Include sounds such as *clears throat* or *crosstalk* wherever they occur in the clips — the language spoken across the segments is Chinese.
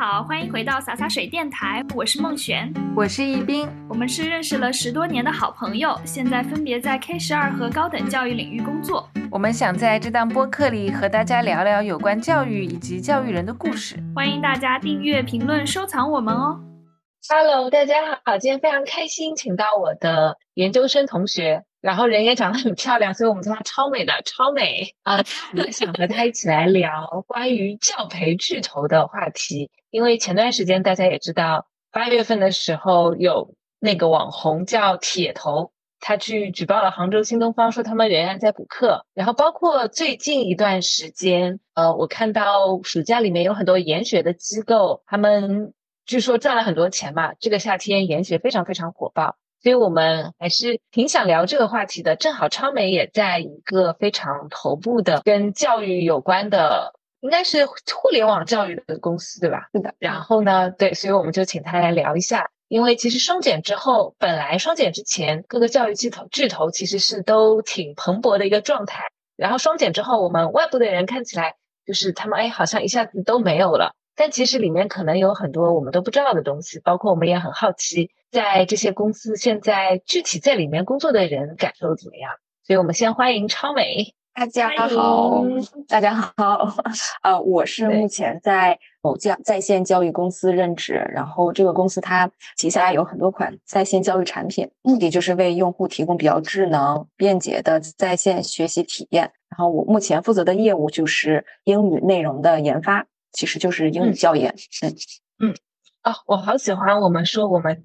好，欢迎回到洒洒水电台，我是孟璇，我是易斌，我们是认识了十多年的好朋友，现在分别在 K 十二和高等教育领域工作。我们想在这档播客里和大家聊聊有关教育以及教育人的故事，欢迎大家订阅、评论、收藏我们哦。Hello，大家好，今天非常开心，请到我的研究生同学。然后人也长得很漂亮，所以我们叫她超美的超美啊！我想和她一起来聊关于教培巨头的话题。因为前段时间大家也知道，八月份的时候有那个网红叫铁头，他去举报了杭州新东方，说他们仍然在补课。然后包括最近一段时间，呃，我看到暑假里面有很多研学的机构，他们据说赚了很多钱嘛。这个夏天研学非常非常火爆。所以我们还是挺想聊这个话题的。正好超美也在一个非常头部的跟教育有关的，应该是互联网教育的公司，对吧？是的。然后呢，对，所以我们就请他来聊一下。因为其实双减之后，本来双减之前各个教育巨头巨头其实是都挺蓬勃的一个状态。然后双减之后，我们外部的人看起来就是他们哎，好像一下子都没有了。但其实里面可能有很多我们都不知道的东西，包括我们也很好奇。在这些公司，现在具体在里面工作的人感受怎么样？所以我们先欢迎超美。大家好，大家好。呃，我是目前在某教在线教育公司任职，然后这个公司它旗下有很多款在线教育产品，目的就是为用户提供比较智能、便捷的在线学习体验。然后我目前负责的业务就是英语内容的研发，其实就是英语教研。嗯嗯。啊，我好喜欢我们说我们。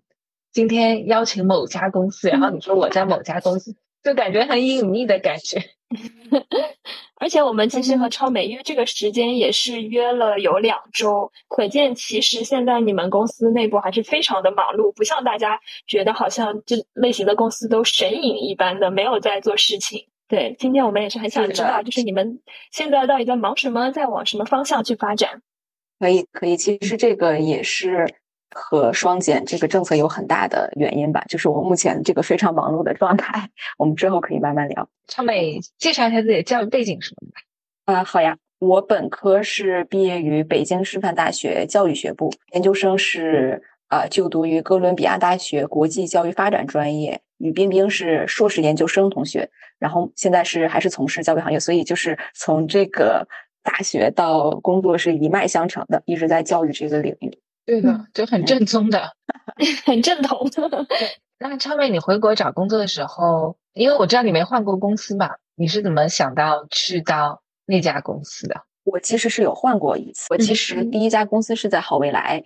今天邀请某家公司，然后你说我在某家公司，就感觉很隐秘的感觉。*laughs* 而且我们其实和超美约这个时间也是约了有两周，可见其实现在你们公司内部还是非常的忙碌，不像大家觉得好像这类型的公司都神隐一般的没有在做事情。对，今天我们也是很想知道，就是你们现在到底在忙什么，在往什么方向去发展？可以，可以，其实这个也是。和双减这个政策有很大的原因吧，就是我目前这个非常忙碌的状态，我们之后可以慢慢聊。超美，介绍一下自己的教育背景什么的吧。啊，好呀，我本科是毕业于北京师范大学教育学部，研究生是啊就读于哥伦比亚大学国际教育发展专业，与冰冰是硕士研究生同学，然后现在是还是从事教育行业，所以就是从这个大学到工作是一脉相承的，一直在教育这个领域。对的，就很正宗的，*laughs* 很正统。那超美，你回国找工作的时候，因为我知道你没换过公司嘛，你是怎么想到去到那家公司的？我其实是有换过一次。我其实第一家公司是在好未来，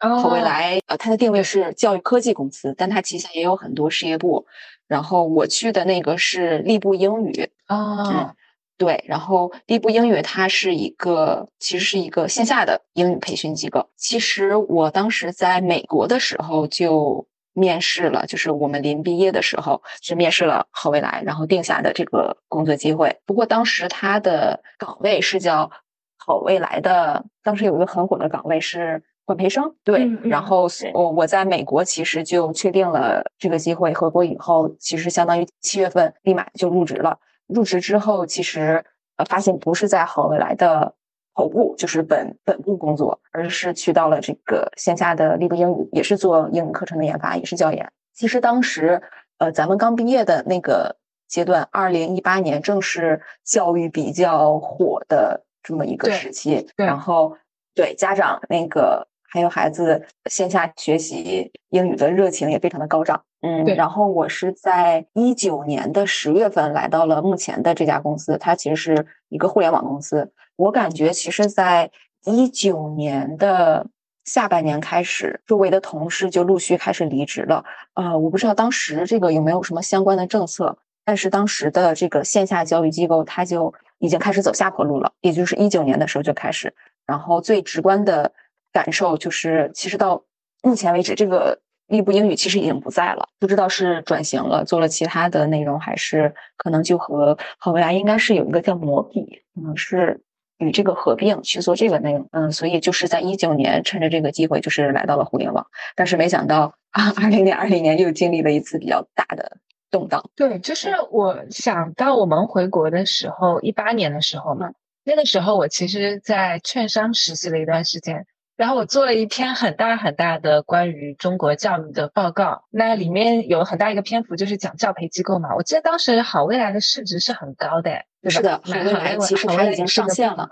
好未来，呃，它的定位是教育科技公司，但它旗下也有很多事业部。然后我去的那个是吏部英语啊。对，然后第一步英语它是一个，其实是一个线下的英语培训机构。其实我当时在美国的时候就面试了，就是我们临毕业的时候是面试了好未来，然后定下的这个工作机会。不过当时他的岗位是叫好未来的，当时有一个很火的岗位是管培生。对，然后我我在美国其实就确定了这个机会，回国以后其实相当于七月份立马就入职了。入职之后，其实呃发现不是在好未来的头部，就是本本部工作，而是去到了这个线下的立步英语，也是做英语课程的研发，也是教研。其实当时呃咱们刚毕业的那个阶段，二零一八年正是教育比较火的这么一个时期，然后对家长那个。还有孩子线下学习英语的热情也非常的高涨，嗯，然后我是在一九年的十月份来到了目前的这家公司，它其实是一个互联网公司。我感觉其实，在一九年的下半年开始，周围的同事就陆续开始离职了。呃，我不知道当时这个有没有什么相关的政策，但是当时的这个线下教育机构，它就已经开始走下坡路了，也就是一九年的时候就开始，然后最直观的。感受就是，其实到目前为止，这个立步英语其实已经不在了，不知道是转型了，做了其他的内容，还是可能就和好未来应该是有一个叫摩比，可能是与这个合并去做这个内容。嗯，所以就是在一九年趁着这个机会，就是来到了互联网，但是没想到啊，二零年、二零年又经历了一次比较大的动荡。对，就是我想到我们回国的时候，一八年的时候嘛，那个时候我其实，在券商实习了一段时间。然后我做了一篇很大很大的关于中国教育的报告，那里面有很大一个篇幅就是讲教培机构嘛。我记得当时好未来的市值是很高的，对吧？是的，好未来其实它已经上线了，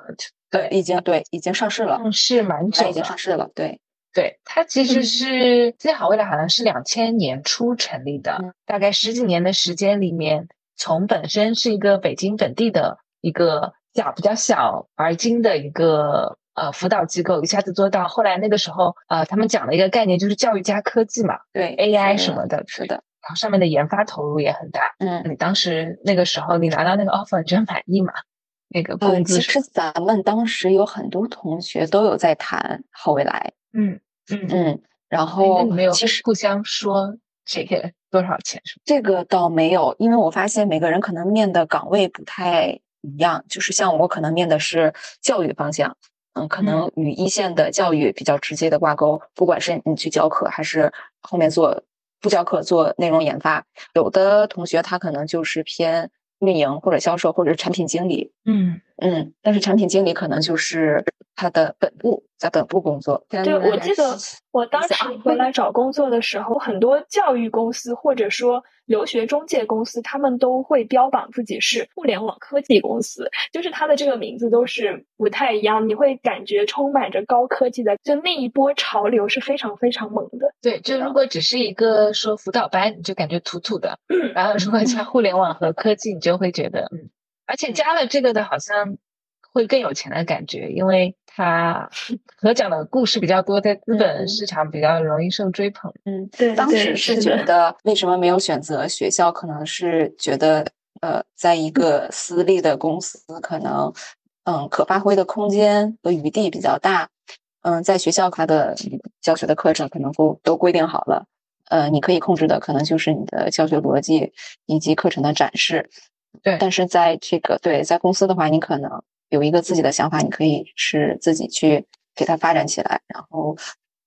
对，已经对已经上市了，上市蛮久，已经上市了，对。对，它其实是记得好未来好像是两千年初成立的，大概十几年的时间里面，从本身是一个北京本地的一个小比较小而精的一个。呃，辅导机构一下子做到，后来那个时候，呃，他们讲了一个概念，就是教育加科技嘛，对，AI 什么的，是的，然后上面的研发投入也很大。嗯，你当时那个时候你拿到那个 offer，你觉得满意吗？那个工资？其实咱们当时有很多同学都有在谈好未来。嗯嗯嗯，然后没有其实互相说这个多少钱是这个倒没有，因为我发现每个人可能面的岗位不太一样，就是像我可能面的是教育方向。嗯，可能与一线的教育比较直接的挂钩，不管是你去教课，还是后面做不教课做内容研发，有的同学他可能就是偏运营或者销售或者产品经理。嗯。嗯，但是产品经理可能就是他的本部在本部工作。对，我记得我当时回来找工作的时候，很多教育公司或者说。留学中介公司，他们都会标榜自己是互联网科技公司，就是它的这个名字都是不太一样，你会感觉充满着高科技的，就那一波潮流是非常非常猛的。对，就如果只是一个说辅导班，你就感觉土土的；*clears throat* 然后如果加互联网和科技，你就会觉得，嗯，而且加了这个的，好像。会更有钱的感觉，因为他可讲的故事比较多，在资本市场比较容易受追捧。嗯，对。当时是觉得为什么没有选择学校？可能是觉得呃，在一个私立的公司，可能嗯，可发挥的空间和余地比较大。嗯，在学校它的教学的课程可能都都规定好了，呃，你可以控制的可能就是你的教学逻辑以及课程的展示。对。但是在这个对在公司的话，你可能。有一个自己的想法，你可以是自己去给它发展起来，然后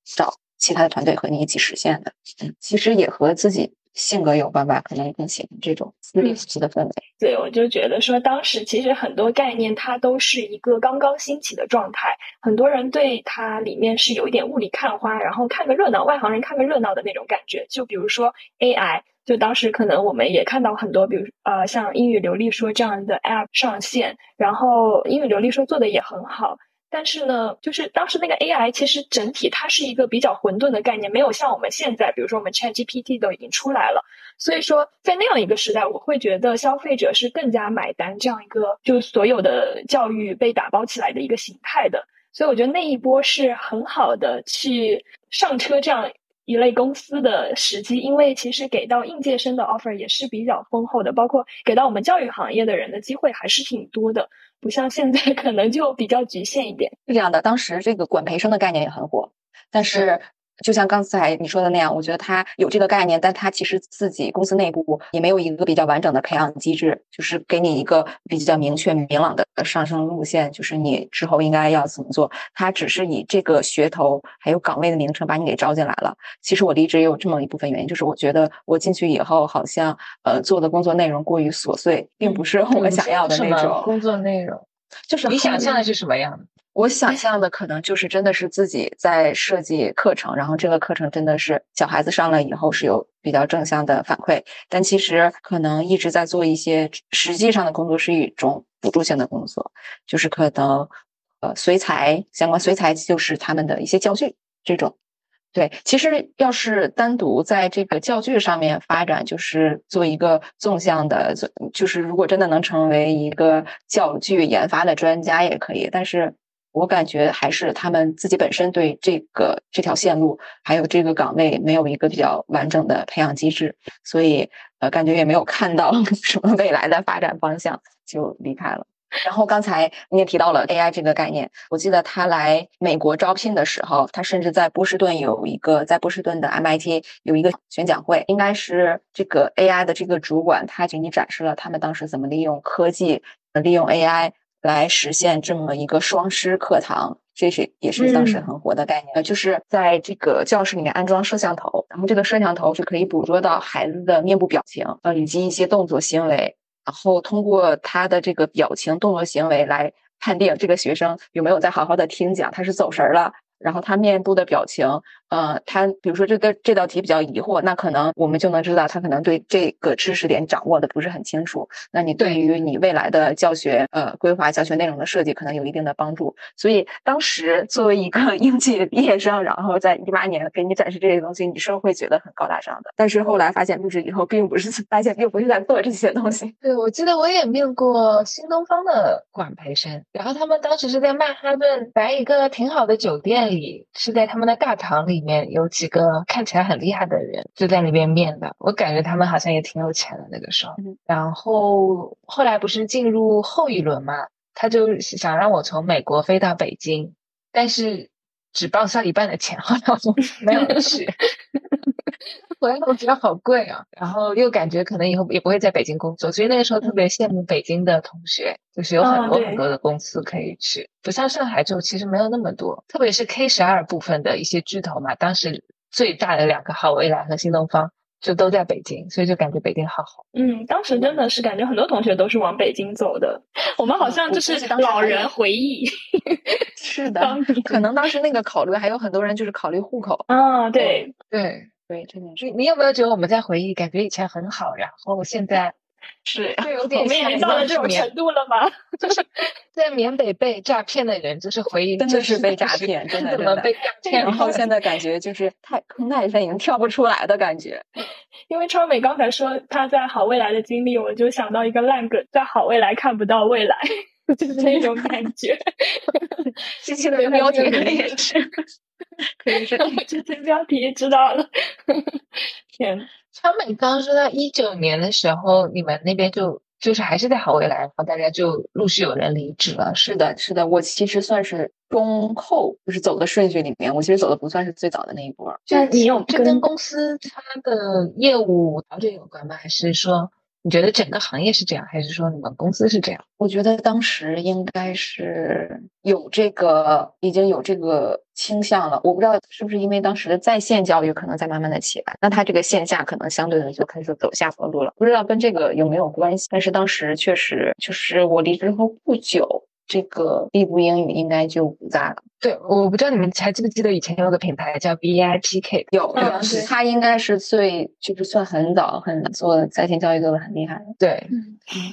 找其他的团队和你一起实现的。嗯，其实也和自己性格有关吧，可能更喜欢这种私立式的氛围。对，我就觉得说，当时其实很多概念它都是一个刚刚兴起的状态，很多人对它里面是有一点雾里看花，然后看个热闹，外行人看个热闹的那种感觉。就比如说 AI。就当时可能我们也看到很多，比如呃像英语流利说这样的 App 上线，然后英语流利说做的也很好，但是呢，就是当时那个 AI 其实整体它是一个比较混沌的概念，没有像我们现在，比如说我们 ChatGPT 都已经出来了，所以说在那样一个时代，我会觉得消费者是更加买单这样一个就所有的教育被打包起来的一个形态的，所以我觉得那一波是很好的去上车这样。一类公司的时机，因为其实给到应届生的 offer 也是比较丰厚的，包括给到我们教育行业的人的机会还是挺多的，不像现在可能就比较局限一点。是这样的，当时这个管培生的概念也很火，但是。就像刚才你说的那样，我觉得他有这个概念，但他其实自己公司内部也没有一个比较完整的培养机制，就是给你一个比较明确明朗的上升路线，就是你之后应该要怎么做。他只是以这个噱头还有岗位的名称把你给招进来了。其实我离职也有这么一部分原因，就是我觉得我进去以后好像呃做的工作内容过于琐碎，并不是我想要的那种工作内容。就是你想象的是什么样的？我想象的可能就是真的是自己在设计课程，然后这个课程真的是小孩子上了以后是有比较正向的反馈，但其实可能一直在做一些实际上的工作是一种辅助性的工作，就是可能呃随才相关随才就是他们的一些教具这种。对，其实要是单独在这个教具上面发展，就是做一个纵向的，就是如果真的能成为一个教具研发的专家也可以，但是。我感觉还是他们自己本身对这个这条线路还有这个岗位没有一个比较完整的培养机制，所以呃感觉也没有看到 *laughs* 什么未来的发展方向就离开了。然后刚才你也提到了 AI 这个概念，我记得他来美国招聘的时候，他甚至在波士顿有一个在波士顿的 MIT 有一个宣讲会，应该是这个 AI 的这个主管他给你展示了他们当时怎么利用科技利用 AI。来实现这么一个双师课堂，这是也是当时很火的概念。呃，就是在这个教室里面安装摄像头，然后这个摄像头是可以捕捉到孩子的面部表情，呃，以及一些动作行为，然后通过他的这个表情、动作、行为来判定这个学生有没有在好好的听讲，他是走神儿了，然后他面部的表情，呃，他比如说这个这道题比较疑惑，那可能我们就能知道他可能对这个知识点掌握的不是很清楚。那你对于你未来的教学呃规划、教学内容的设计可能有一定的帮助。所以当时作为一个 *laughs* 应届毕业生，然后在一八年给你展示这些东西，你是会觉得很高大上的。但是后来发现入职以后，并不是发现并不是在做这些东西。对，我记得我也面过新东方的管培生，然后他们当时是在曼哈顿来一个挺好的酒店里，是在他们的大堂里面，有几个看起来很厉害的人就在那边面的。我感觉他们好像也挺有钱的那个时候。然后后来不是进入后一轮嘛，他就想让我从美国飞到北京，但是只报销一半的钱，后来我就没有去。*laughs* 回来我觉得好贵啊，然后又感觉可能以后也不会在北京工作，所以那个时候特别羡慕北京的同学，就是有很多很多的公司可以去，不像上海就其实没有那么多，特别是 K 十二部分的一些巨头嘛，当时最大的两个好未来和新东方就都在北京，所以就感觉北京好好。嗯，当时真的是感觉很多同学都是往北京走的，我们好像就是老人回忆。是的，可能当时那个考虑还有很多人就是考虑户口。啊，对对。对，真的是。你有没有觉得我们在回忆，感觉以前很好，然后现在是就有点我们已经到了这种程度了吗？*laughs* 就是在缅北被诈骗的人，就是回忆，真的是被诈骗，真的怎么被诈骗？然后现在感觉就是太坑太深，已经跳不出来的感觉。*laughs* 因为超美刚才说他在好未来的经历，我就想到一个烂梗，在好未来看不到未来，*laughs* 就是那种感觉。这期的标题也是。*laughs* 可以是这些标题知道了。天，超美刚说到一九年的时候，你们那边就就是还是在好未来，然后大家就陆续有人离职了。是的，是的，我其实算是中后，就是走的顺序里面，我其实走的不算是最早的那一波。就你有这跟公司它的业务调整有关吗？还是说？你觉得整个行业是这样，还是说你们公司是这样？我觉得当时应该是有这个，已经有这个倾向了。我不知道是不是因为当时的在线教育可能在慢慢的起来，那它这个线下可能相对的就开始走下坡路了。不知道跟这个有没有关系？但是当时确实就是我离职后不久。这个必不英语应该就不在了。对，我不知道你们还记不记得以前有个品牌叫 VIPK，有，它应该是最就是算很早很做在线教育做的很厉害的。对，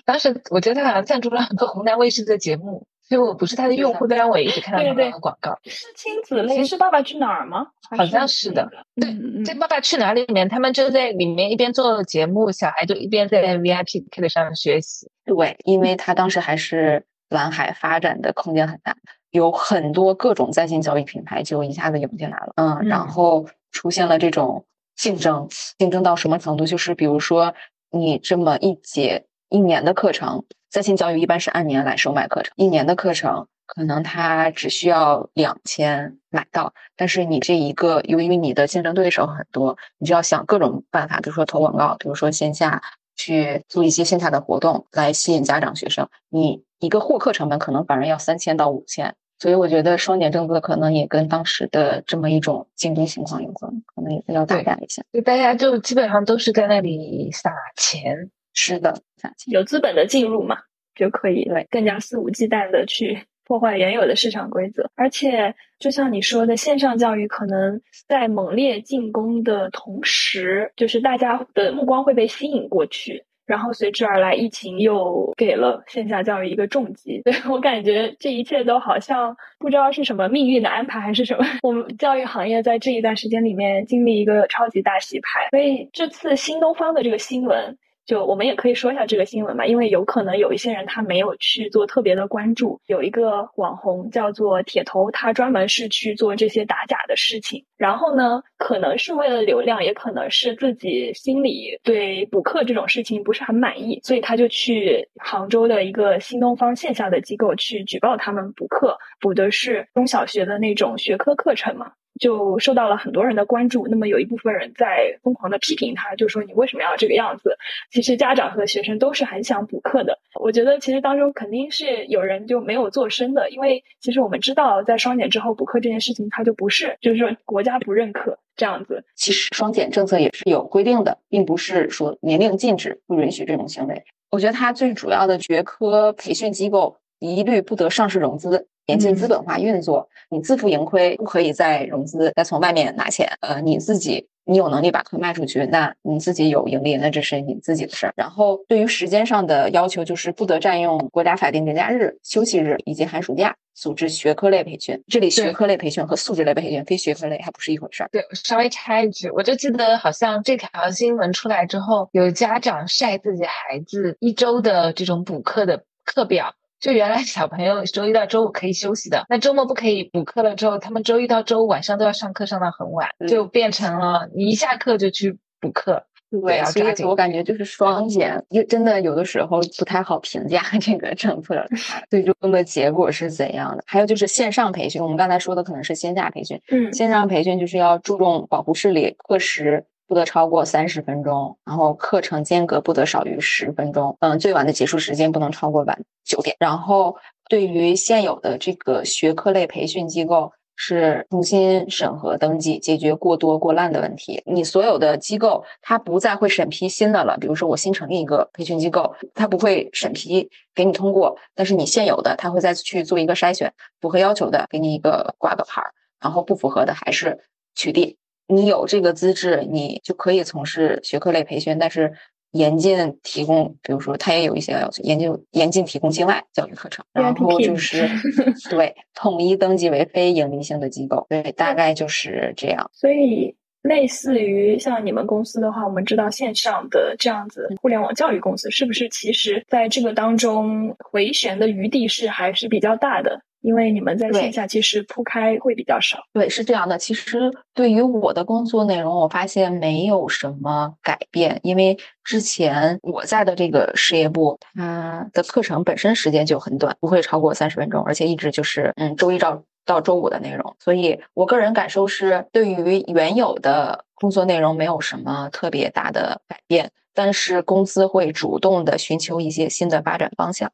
当时我觉得他好像赞助了很多湖南卫视的节目，所以我不是他的用户，但我一直看到他的广告。是亲子类，是《爸爸去哪儿》吗？好像是的。对，在《爸爸去哪儿》里面，他们就在里面一边做节目，小孩就一边在 VIPK 的上面学习。对，因为他当时还是。蓝海发展的空间很大，有很多各种在线教育品牌就一下子涌进来了，嗯，然后出现了这种竞争，竞争到什么程度？就是比如说你这么一节一年的课程，在线教育一般是按年来收买课程，一年的课程可能它只需要两千买到，但是你这一个由于你的竞争对手很多，你就要想各种办法，比如说投广告，比如说线下去做一些线下的活动来吸引家长学生，你。一个获客成本可能反而要三千到五千，所以我觉得双减政策可能也跟当时的这么一种竞争情况有关，可能也是要大干一下。就大家就基本上都是在那里撒钱，是的，撒钱有资本的进入嘛，就可以对更加肆无忌惮的去破坏原有的市场规则。而且就像你说的，线上教育可能在猛烈进攻的同时，就是大家的目光会被吸引过去。然后随之而来，疫情又给了线下教育一个重击。*laughs* 对我感觉这一切都好像不知道是什么命运的安排，还是什么。*laughs* 我们教育行业在这一段时间里面经历一个超级大洗牌，所以这次新东方的这个新闻。就我们也可以说一下这个新闻吧，因为有可能有一些人他没有去做特别的关注。有一个网红叫做铁头，他专门是去做这些打假的事情。然后呢，可能是为了流量，也可能是自己心里对补课这种事情不是很满意，所以他就去杭州的一个新东方线下的机构去举报他们补课，补的是中小学的那种学科课程嘛。就受到了很多人的关注。那么有一部分人在疯狂的批评他，就说你为什么要这个样子？其实家长和学生都是很想补课的。我觉得其实当中肯定是有人就没有做声的，因为其实我们知道，在双减之后补课这件事情，它就不是就是说国家不认可这样子。其实双减政策也是有规定的，并不是说年龄禁止不允许这种行为。我觉得它最主要的学科培训机构。一律不得上市融资，严禁资本化运作。你自负盈亏，不可以再融资，再从外面拿钱。呃，你自己你有能力把课卖出去，那你自己有盈利，那这是你自己的事儿。然后对于时间上的要求，就是不得占用国家法定节假日、休息日以及寒暑假。组织学科类培训，这里学科类培训和素质类培训非学科类还不是一回事儿。对，稍微插一句，我就记得好像这条新闻出来之后，有家长晒自己孩子一周的这种补课的课表，就原来小朋友周一到周五可以休息的，那周末不可以补课了之后，他们周一到周五晚上都要上课，上到很晚，就变成了你一下课就去补课。对，所以我感觉就是双减，真的有的时候不太好评价这个政策 *laughs* 最终的结果是怎样的。还有就是线上培训，我们刚才说的可能是线下培训，嗯，线上培训就是要注重保护视力，课时不得超过三十分钟，然后课程间隔不得少于十分钟，嗯，最晚的结束时间不能超过晚九点。然后对于现有的这个学科类培训机构。是重新审核登记，解决过多过烂的问题。你所有的机构，它不再会审批新的了。比如说，我新成立一个培训机构，它不会审批给你通过，但是你现有的，它会再去做一个筛选，符合要求的给你一个挂个牌儿，然后不符合的还是取缔。你有这个资质，你就可以从事学科类培训，但是。严禁提供，比如说，他也有一些要求，严禁严禁提供境外教育课程，然后就是 *laughs* 对统一登记为非盈利性的机构，对，大概就是这样。所以，类似于像你们公司的话，我们知道线上的这样子互联网教育公司，是不是其实在这个当中回旋的余地是还是比较大的？因为你们在线下其实铺开会比较少。对，是这样的。其实对于我的工作内容，我发现没有什么改变。因为之前我在的这个事业部，它的课程本身时间就很短，不会超过三十分钟，而且一直就是嗯周一到到周五的内容。所以我个人感受是，对于原有的工作内容没有什么特别大的改变，但是公司会主动的寻求一些新的发展方向。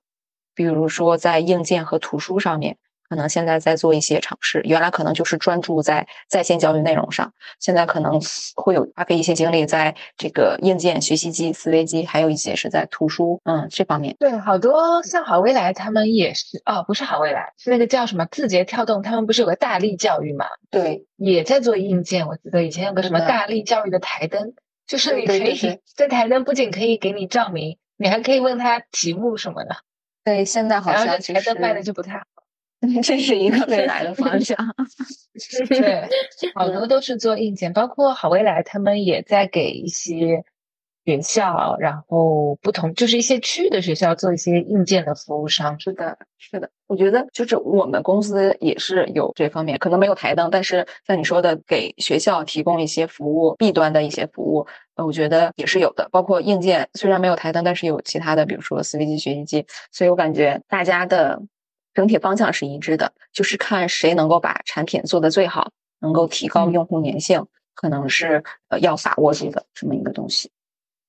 比如说，在硬件和图书上面，可能现在在做一些尝试。原来可能就是专注在在线教育内容上，现在可能会有花费一些精力在这个硬件、学习机、思维机，还有一些是在图书，嗯，这方面。对，好多像好未来他们也是，哦，不是好未来，是那个叫什么字节跳动，他们不是有个大力教育嘛？对，也在做硬件。我记得以前有个什么大力教育的台灯，就是你可以这台灯不仅可以给你照明，你还可以问他题目什么的。对，现在好像其实卖的就不太好，*laughs* 这是一个未来的方向。*laughs* 对，好多都是做硬件，包括好未来，他们也在给一些学校，然后不同就是一些区域的学校做一些硬件的服务商。是的，是的，我觉得就是我们公司也是有这方面，可能没有台灯，但是像你说的，给学校提供一些服务弊端的一些服务。我觉得也是有的，包括硬件虽然没有台灯，但是有其他的，比如说思维机、学习机，所以我感觉大家的整体方向是一致的，就是看谁能够把产品做得最好，能够提高用户粘性，可能是呃要把握住的这么一个东西。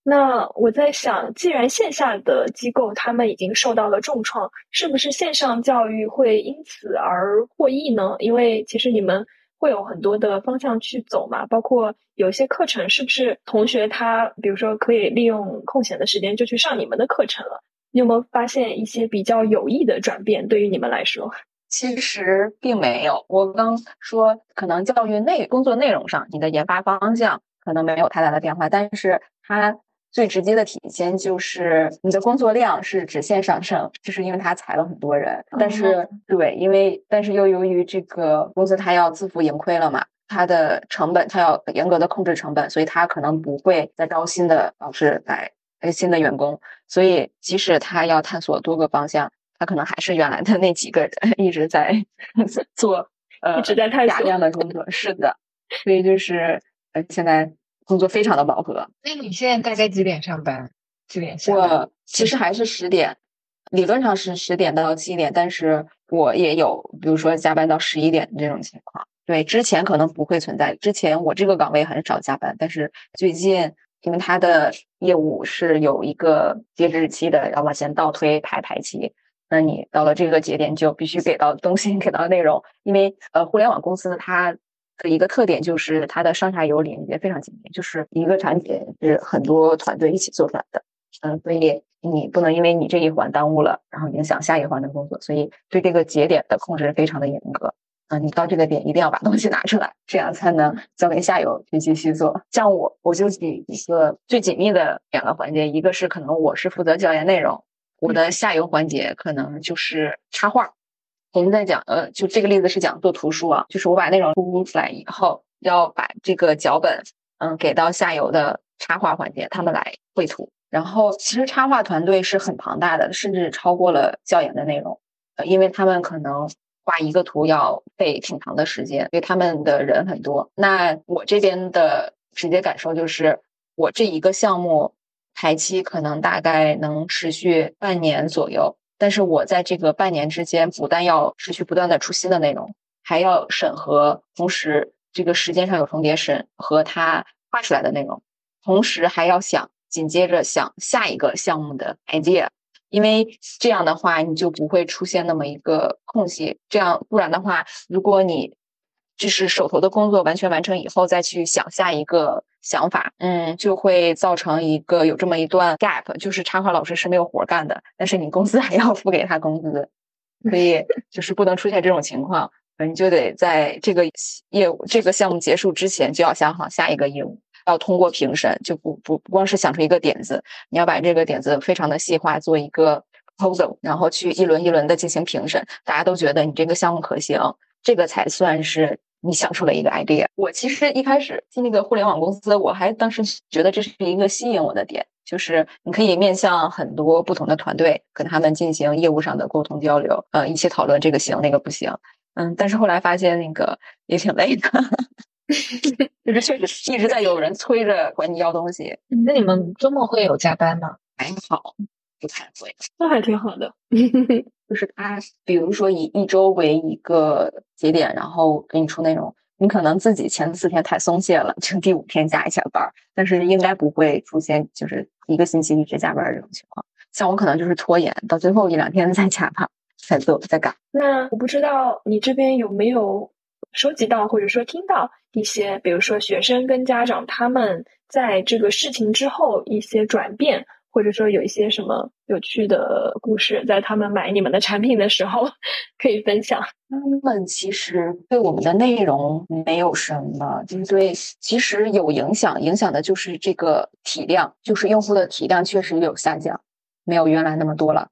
那我在想，既然线下的机构他们已经受到了重创，是不是线上教育会因此而获益呢？因为其实你们。会有很多的方向去走嘛，包括有些课程是不是同学他，比如说可以利用空闲的时间就去上你们的课程了？你有没有发现一些比较有益的转变？对于你们来说，其实并没有。我刚说，可能教育内工作内容上，你的研发方向可能没有太大的变化，但是它。最直接的体现就是你的工作量是直线上升，就是因为他裁了很多人。但是对，因为但是又由于这个公司它要自负盈亏了嘛，它的成本它要严格的控制成本，所以它可能不会再招新的老师来新的员工。所以即使他要探索多个方向，他可能还是原来的那几个人 *laughs* 一直在做呃一直在探索大量的工作。是的，所以就是呃现在。工作非常的饱和。那你现在大概几点上班？几点下班？我其实还是十点，理论上是十点到七点，但是我也有，比如说加班到十一点这种情况。对，之前可能不会存在。之前我这个岗位很少加班，但是最近因为他的业务是有一个截止日期的，要往前倒推排排期，那你到了这个节点就必须给到东西，*laughs* 给到内容。因为呃，互联网公司它。的一个特点就是它的上下游连接非常紧密，就是一个产品是很多团队一起做出来的。嗯，所以你不能因为你这一环耽误了，然后影响下一环的工作，所以对这个节点的控制非常的严格。嗯，你到这个点一定要把东西拿出来，这样才能交给下游去继续做。像我，我就举一个最紧密的两个环节，一个是可能我是负责教研内容，我的下游环节可能就是插画。我们在讲，呃，就这个例子是讲做图书啊，就是我把内容输出来以后，要把这个脚本，嗯，给到下游的插画环节，他们来绘图。然后其实插画团队是很庞大的，甚至超过了教研的内容，呃，因为他们可能。画一个图要费挺长的时间，因为他们的人很多。那我这边的直接感受就是，我这一个项目排期可能大概能持续半年左右，但是我在这个半年之间，不但要持续不断的出新的内容，还要审核，同时这个时间上有重叠审和他画出来的内容，同时还要想紧接着想下一个项目的 idea。因为这样的话，你就不会出现那么一个空隙。这样不然的话，如果你就是手头的工作完全完成以后，再去想下一个想法，嗯，就会造成一个有这么一段 gap，就是插画老师是没有活干的，但是你公司 *laughs* 还要付给他工资，所以就是不能出现这种情况。你就得在这个业务这个项目结束之前，就要想好下一个业务。要通过评审，就不不不光是想出一个点子，你要把这个点子非常的细化，做一个 proposal，然后去一轮一轮的进行评审，大家都觉得你这个项目可行，这个才算是你想出了一个 idea。我其实一开始进那个互联网公司，我还当时觉得这是一个吸引我的点，就是你可以面向很多不同的团队，跟他们进行业务上的沟通交流，呃，一起讨论这个行那个不行，嗯，但是后来发现那个也挺累的。*laughs* 就是确实一直在有人催着管你要东西。那你们周末会有加班吗？还好，不太会。那还挺好的。就是他，比如说以一周为一个节点，然后给你出内容，你可能自己前四天太松懈了，就第五天加一下班。但是应该不会出现就是一个星期一直加班这种情况。像我可能就是拖延到最后一两天再加班，才做再赶。那我不知道你这边有没有收集到或者说听到。一些，比如说学生跟家长，他们在这个事情之后一些转变，或者说有一些什么有趣的故事，在他们买你们的产品的时候 *laughs* 可以分享。他们其实对我们的内容没有什么，就是对，其实有影响，影响的就是这个体量，就是用户的体量确实有下降，没有原来那么多了。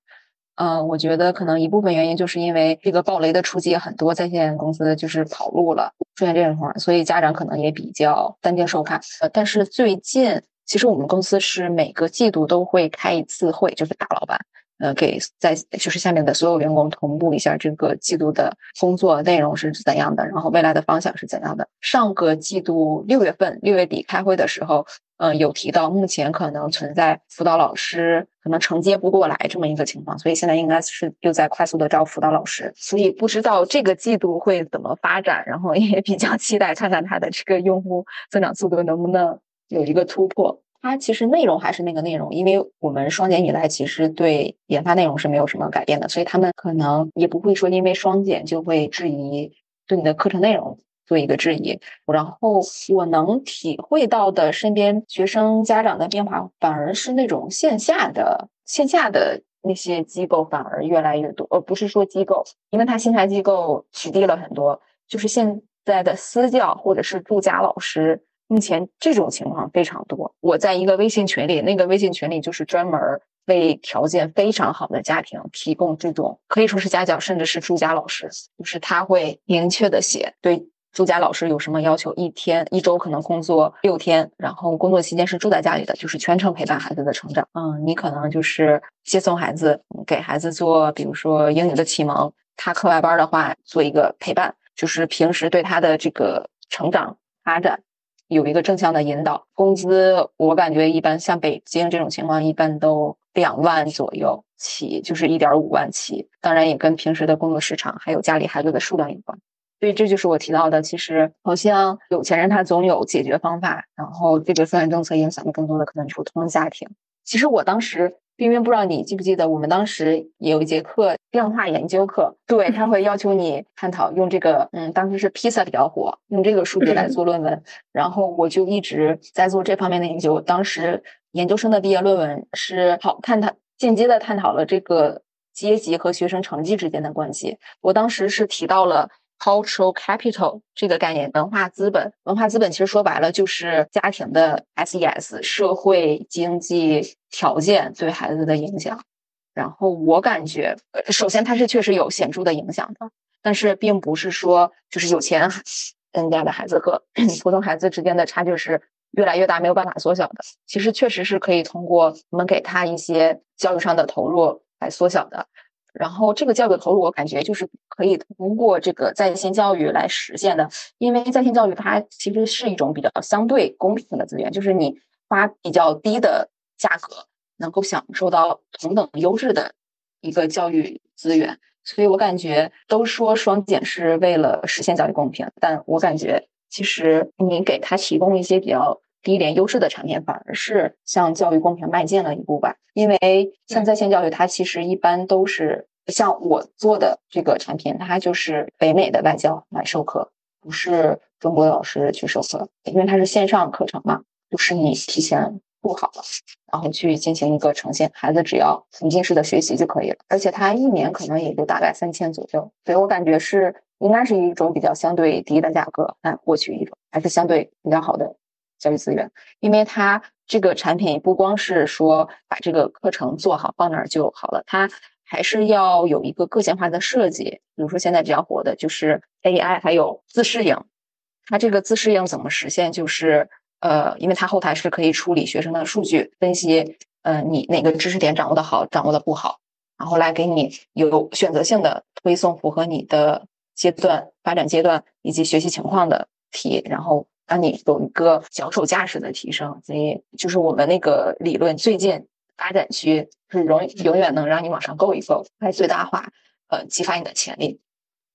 嗯，我觉得可能一部分原因就是因为这个暴雷的出击很多，在线公司就是跑路了，出现这种情况，所以家长可能也比较担惊受怕。呃，但是最近其实我们公司是每个季度都会开一次会，就是大老板呃给在就是下面的所有员工同步一下这个季度的工作内容是怎样的，然后未来的方向是怎样的。上个季度六月份六月底开会的时候。嗯，有提到目前可能存在辅导老师可能承接不过来这么一个情况，所以现在应该是又在快速的招辅导老师，所以不知道这个季度会怎么发展，然后也比较期待看看它的这个用户增长速度能不能有一个突破。它其实内容还是那个内容，因为我们双减以来其实对研发内容是没有什么改变的，所以他们可能也不会说因为双减就会质疑对你的课程内容。做一个质疑，然后我能体会到的身边学生家长的变化，反而是那种线下的线下的那些机构反而越来越多，而不是说机构，因为他线下机构取缔了很多，就是现在的私教或者是住家老师，目前这种情况非常多。我在一个微信群里，那个微信群里就是专门为条件非常好的家庭提供这种可以说是家教，甚至是住家老师，就是他会明确的写对。住家老师有什么要求？一天一周可能工作六天，然后工作期间是住在家里的，就是全程陪伴孩子的成长。嗯，你可能就是接送孩子，给孩子做，比如说英语的启蒙。他课外班的话，做一个陪伴，就是平时对他的这个成长发展有一个正向的引导。工资我感觉一般，像北京这种情况，一般都两万左右起，就是一点五万起。当然也跟平时的工作时长还有家里孩子的数量有关。所以这就是我提到的，其实好像有钱人他总有解决方法，然后这个三元政策影响的更多的可能是普通家庭。其实我当时冰冰不知道你记不记得，我们当时有一节课量化研究课，对他会要求你探讨用这个，嗯，当时是披萨比较火，用这个数据来做论文，然后我就一直在做这方面的研究。当时研究生的毕业论文是好探讨间接的探讨了这个阶级和学生成绩之间的关系。我当时是提到了。Cultural capital 这个概念，文化资本，文化资本其实说白了就是家庭的 SES 社会经济条件对孩子的影响。然后我感觉，首先它是确实有显著的影响的，但是并不是说就是有钱人家的孩子和 *clears throat* 普通孩子之间的差距是越来越大，没有办法缩小的。其实确实是可以通过我们给他一些教育上的投入来缩小的。然后这个教育的投入，我感觉就是可以通过这个在线教育来实现的，因为在线教育它其实是一种比较相对公平的资源，就是你花比较低的价格，能够享受到同等优质的一个教育资源。所以我感觉都说双减是为了实现教育公平，但我感觉其实你给他提供一些比较。低廉优质的产品反而是向教育公平迈进了一步吧，因为像在线教育，它其实一般都是像我做的这个产品，它就是北美的外教来授课，不是中国老师去授课，因为它是线上课程嘛，就是你提前录好了，然后去进行一个呈现，孩子只要沉浸式的学习就可以了，而且它一年可能也就大概三千左右，所以我感觉是应该是一种比较相对低的价格来获取一种还是相对比较好的。教育资源，因为它这个产品不光是说把这个课程做好放那儿就好了，它还是要有一个个性化的设计。比如说现在比较火的就是 AI，还有自适应。它这个自适应怎么实现？就是呃，因为它后台是可以处理学生的数据，分析呃你哪个知识点掌握的好，掌握的不好，然后来给你有选择性的推送符合你的阶段发展阶段以及学习情况的题，然后。让你有一个脚手架式的提升，所以就是我们那个理论最近发展区是永永远能让你往上够一够，来最大化呃激发你的潜力。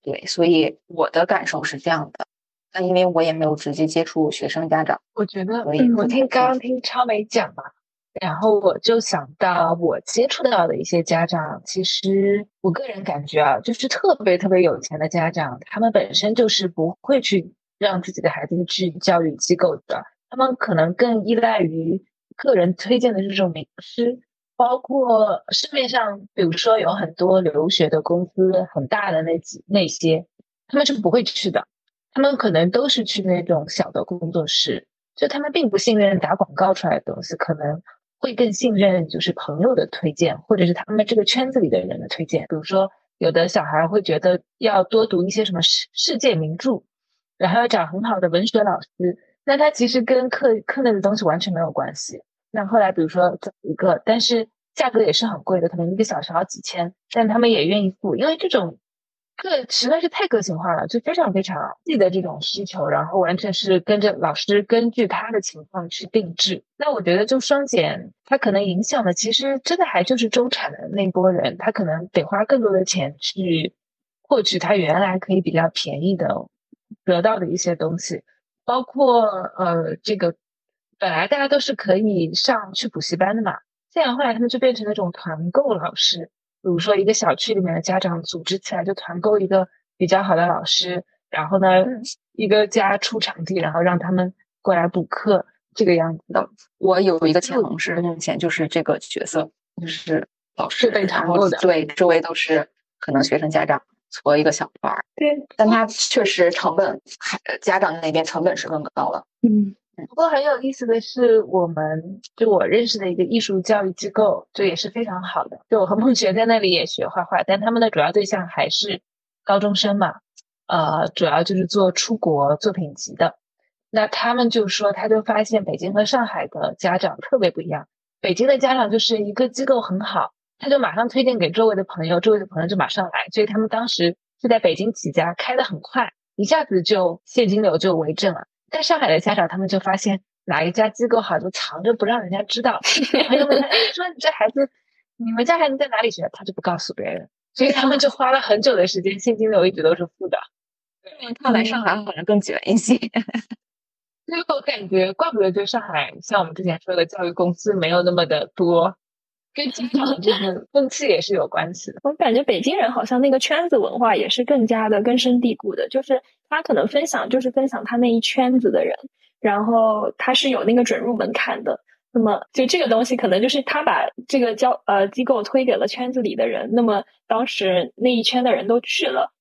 对，所以我的感受是这样的。那因为我也没有直接接触学生家长，我觉得我听刚刚听超美讲嘛，然后我就想到我接触到的一些家长，其实我个人感觉啊，就是特别特别有钱的家长，他们本身就是不会去。让自己的孩子去教育机构的，他们可能更依赖于个人推荐的这种名师，包括市面上，比如说有很多留学的公司，很大的那几那些，他们是不会去的，他们可能都是去那种小的工作室，就他们并不信任打广告出来的东西，可能会更信任就是朋友的推荐，或者是他们这个圈子里的人的推荐，比如说有的小孩会觉得要多读一些什么世世界名著。然后要找很好的文学老师，那他其实跟课课内的东西完全没有关系。那后来比如说找一个，但是价格也是很贵的，可能一个小时好几千，但他们也愿意付，因为这种课实在是太个性化了，就非常非常自己的这种需求，然后完全是跟着老师根据他的情况去定制。那我觉得就双减，它可能影响的其实真的还就是中产的那波人，他可能得花更多的钱去获取他原来可以比较便宜的。得到的一些东西，包括呃，这个本来大家都是可以上去补习班的嘛，现在后来他们就变成那种团购老师，比如说一个小区里面的家长组织起来就团购一个比较好的老师，然后呢，一个家出场地，然后让他们过来补课，这个样子的。我有一个前同事，目前就是这个角色，就是老师被团购的，对，周围都是可能学生家长。搓一个小团儿，对，但它确实成本，还家长那边成本是更高了。嗯，不过很有意思的是，我们就我认识的一个艺术教育机构，就也是非常好的。就我和孟学在那里也学画画，但他们的主要对象还是高中生嘛，呃，主要就是做出国作品集的。那他们就说，他就发现北京和上海的家长特别不一样。北京的家长就是一个机构很好。他就马上推荐给周围的朋友，周围的朋友就马上来，所以他们当时是在北京起家，开的很快，一下子就现金流就为正了。但上海的家长他们就发现哪一家机构好，就藏着不让人家知道。*laughs* 朋友们说：“你这孩子，你们家孩子在哪里学？”他就不告诉别人，所以他们就花了很久的时间，现金流一直都是负的。看来上海好像更卷一些。所以我感觉，怪不得就上海，像我们之前说的教育公司没有那么的多。跟职场这个 *laughs* 风气也是有关系的。我感觉北京人好像那个圈子文化也是更加的根深蒂固的，就是他可能分享就是分享他那一圈子的人，然后他是有那个准入门槛的。那么就这个东西，可能就是他把这个教呃机构推给了圈子里的人，那么当时那一圈的人都去了，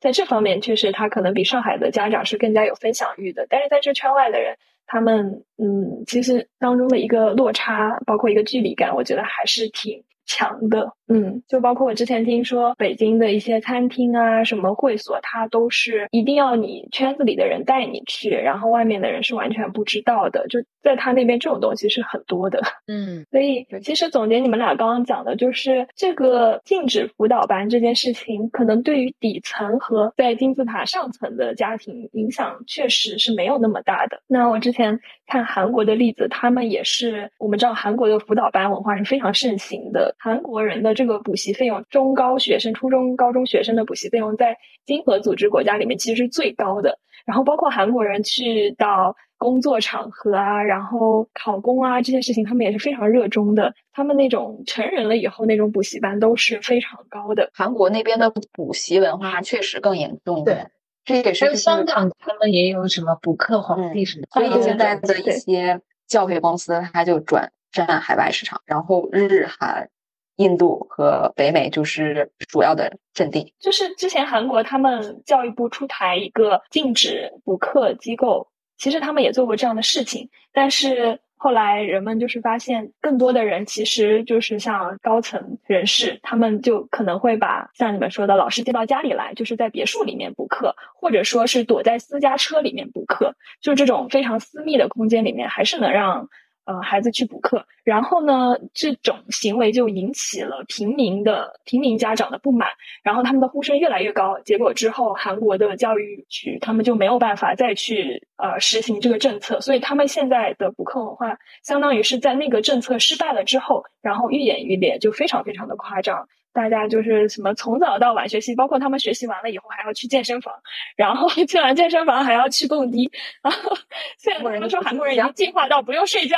在这方面确实他可能比上海的家长是更加有分享欲的，但是在这圈外的人。他们嗯，其实当中的一个落差，包括一个距离感，我觉得还是挺。强的，嗯，就包括我之前听说北京的一些餐厅啊，什么会所，它都是一定要你圈子里的人带你去，然后外面的人是完全不知道的。就在他那边，这种东西是很多的，嗯。*laughs* 所以其实总结你们俩刚刚讲的，就是这个禁止辅导班这件事情，可能对于底层和在金字塔上层的家庭影响确实是没有那么大的。那我之前看韩国的例子，他们也是，我们知道韩国的辅导班文化是非常盛行的。韩国人的这个补习费用，中高学生、初中、高中学生的补习费用，在经合组织国家里面其实是最高的。然后包括韩国人去到工作场合啊，然后考公啊这些事情，他们也是非常热衷的。他们那种成人了以后那种补习班都是非常高的。韩国那边的补习文化确实更严重。对，这也是香港他们也有什么补课皇帝什么，所以现在的一些教培公司他就转战海外市场，然后日韩。印度和北美就是主要的阵地。就是之前韩国他们教育部出台一个禁止补课机构，其实他们也做过这样的事情，但是后来人们就是发现，更多的人其实就是像高层人士，他们就可能会把像你们说的老师接到家里来，就是在别墅里面补课，或者说是躲在私家车里面补课，就这种非常私密的空间里面，还是能让。呃，孩子去补课，然后呢，这种行为就引起了平民的平民家长的不满，然后他们的呼声越来越高。结果之后，韩国的教育局他们就没有办法再去呃实行这个政策，所以他们现在的补课文化，相当于是在那个政策失败了之后，然后愈演愈烈，就非常非常的夸张。大家就是什么从早到晚学习，包括他们学习完了以后还要去健身房，然后去完健身房还要去蹦迪。然后现在他们说韩国人已经进化到不用睡觉，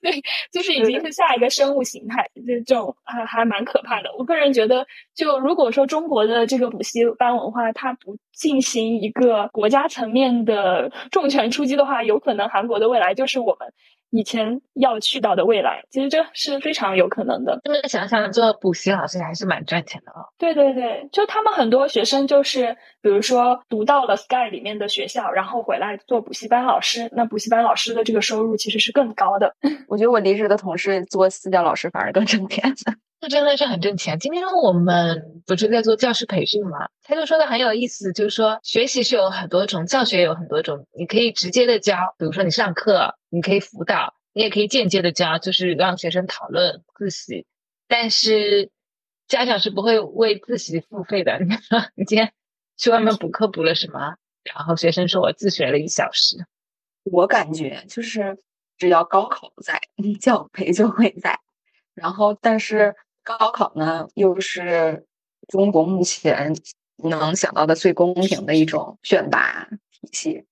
对，就是已经是下一个生物形态，就这种还还蛮可怕的。我个人觉得，就如果说中国的这个补习班文化它不进行一个国家层面的重拳出击的话，有可能韩国的未来就是我们。以前要去到的未来，其实这是非常有可能的。这么想想，做补习老师还是蛮赚钱的哦。对对对，就他们很多学生就是，比如说读到了 Sky 里面的学校，然后回来做补习班老师。那补习班老师的这个收入其实是更高的。*laughs* 我觉得我离职的同事做私教老师反而更挣钱。这真的是很挣钱。今天我们不是在做教师培训吗？他就说的很有意思，就是说学习是有很多种，教学有很多种。你可以直接的教，比如说你上课，你可以辅导，你也可以间接的教，就是让学生讨论自习。但是家长是不会为自习付费的。*laughs* 你说你今天去外面补课补了什么？然后学生说我自学了一小时。我感觉就是只要高考在，教培就会在。然后但是。高考呢，又是中国目前能想到的最公平的一种选拔体系。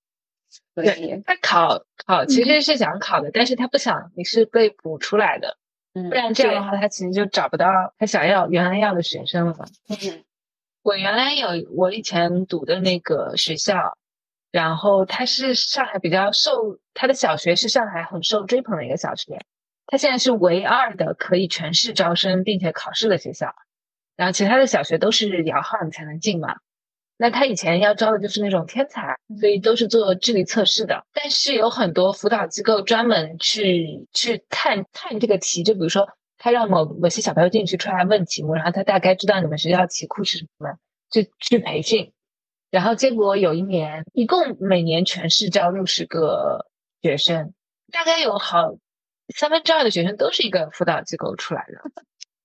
对，他考考其实是想考的，但是他不想你是被补出来的，不然这样的话，他其实就找不到他想要原来要的学生了。嗯，我原来有我以前读的那个学校，然后他是上海比较受他的小学是上海很受追捧的一个小学。他现在是唯二的可以全市招生并且考试的学校，然后其他的小学都是摇号你才能进嘛。那他以前要招的就是那种天才，所以都是做智力测试的。但是有很多辅导机构专门去去探探这个题，就比如说他让某某些小朋友进去出来问题目，然后他大概知道你们学校题库是什么，就去培训。然后结果有一年，一共每年全市招六十个学生，大概有好。三分之二的学生都是一个辅导机构出来的，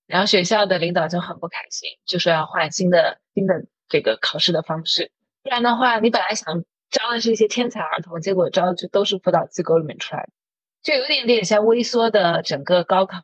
然后学校的领导就很不开心，就说要换新的新的这个考试的方式，不然的话，你本来想招的是一些天才儿童，结果招的就都是辅导机构里面出来的，就有点点像微缩的整个高考。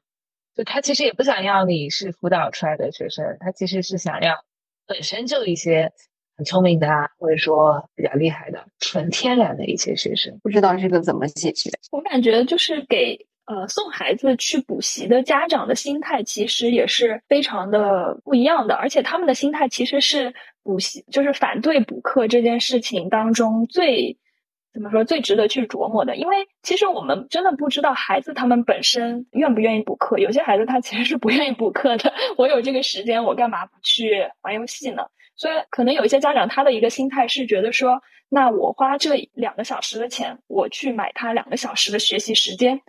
就他其实也不想要你是辅导出来的学生，他其实是想要本身就一些很聪明的啊，或者说比较厉害的纯天然的一些学生。不知道这个怎么解决？我感觉就是给。呃，送孩子去补习的家长的心态其实也是非常的不一样的，而且他们的心态其实是补习，就是反对补课这件事情当中最怎么说最值得去琢磨的。因为其实我们真的不知道孩子他们本身愿不愿意补课，有些孩子他其实是不愿意补课的。*laughs* 我有这个时间，我干嘛不去玩游戏呢？所以可能有一些家长他的一个心态是觉得说，那我花这两个小时的钱，我去买他两个小时的学习时间。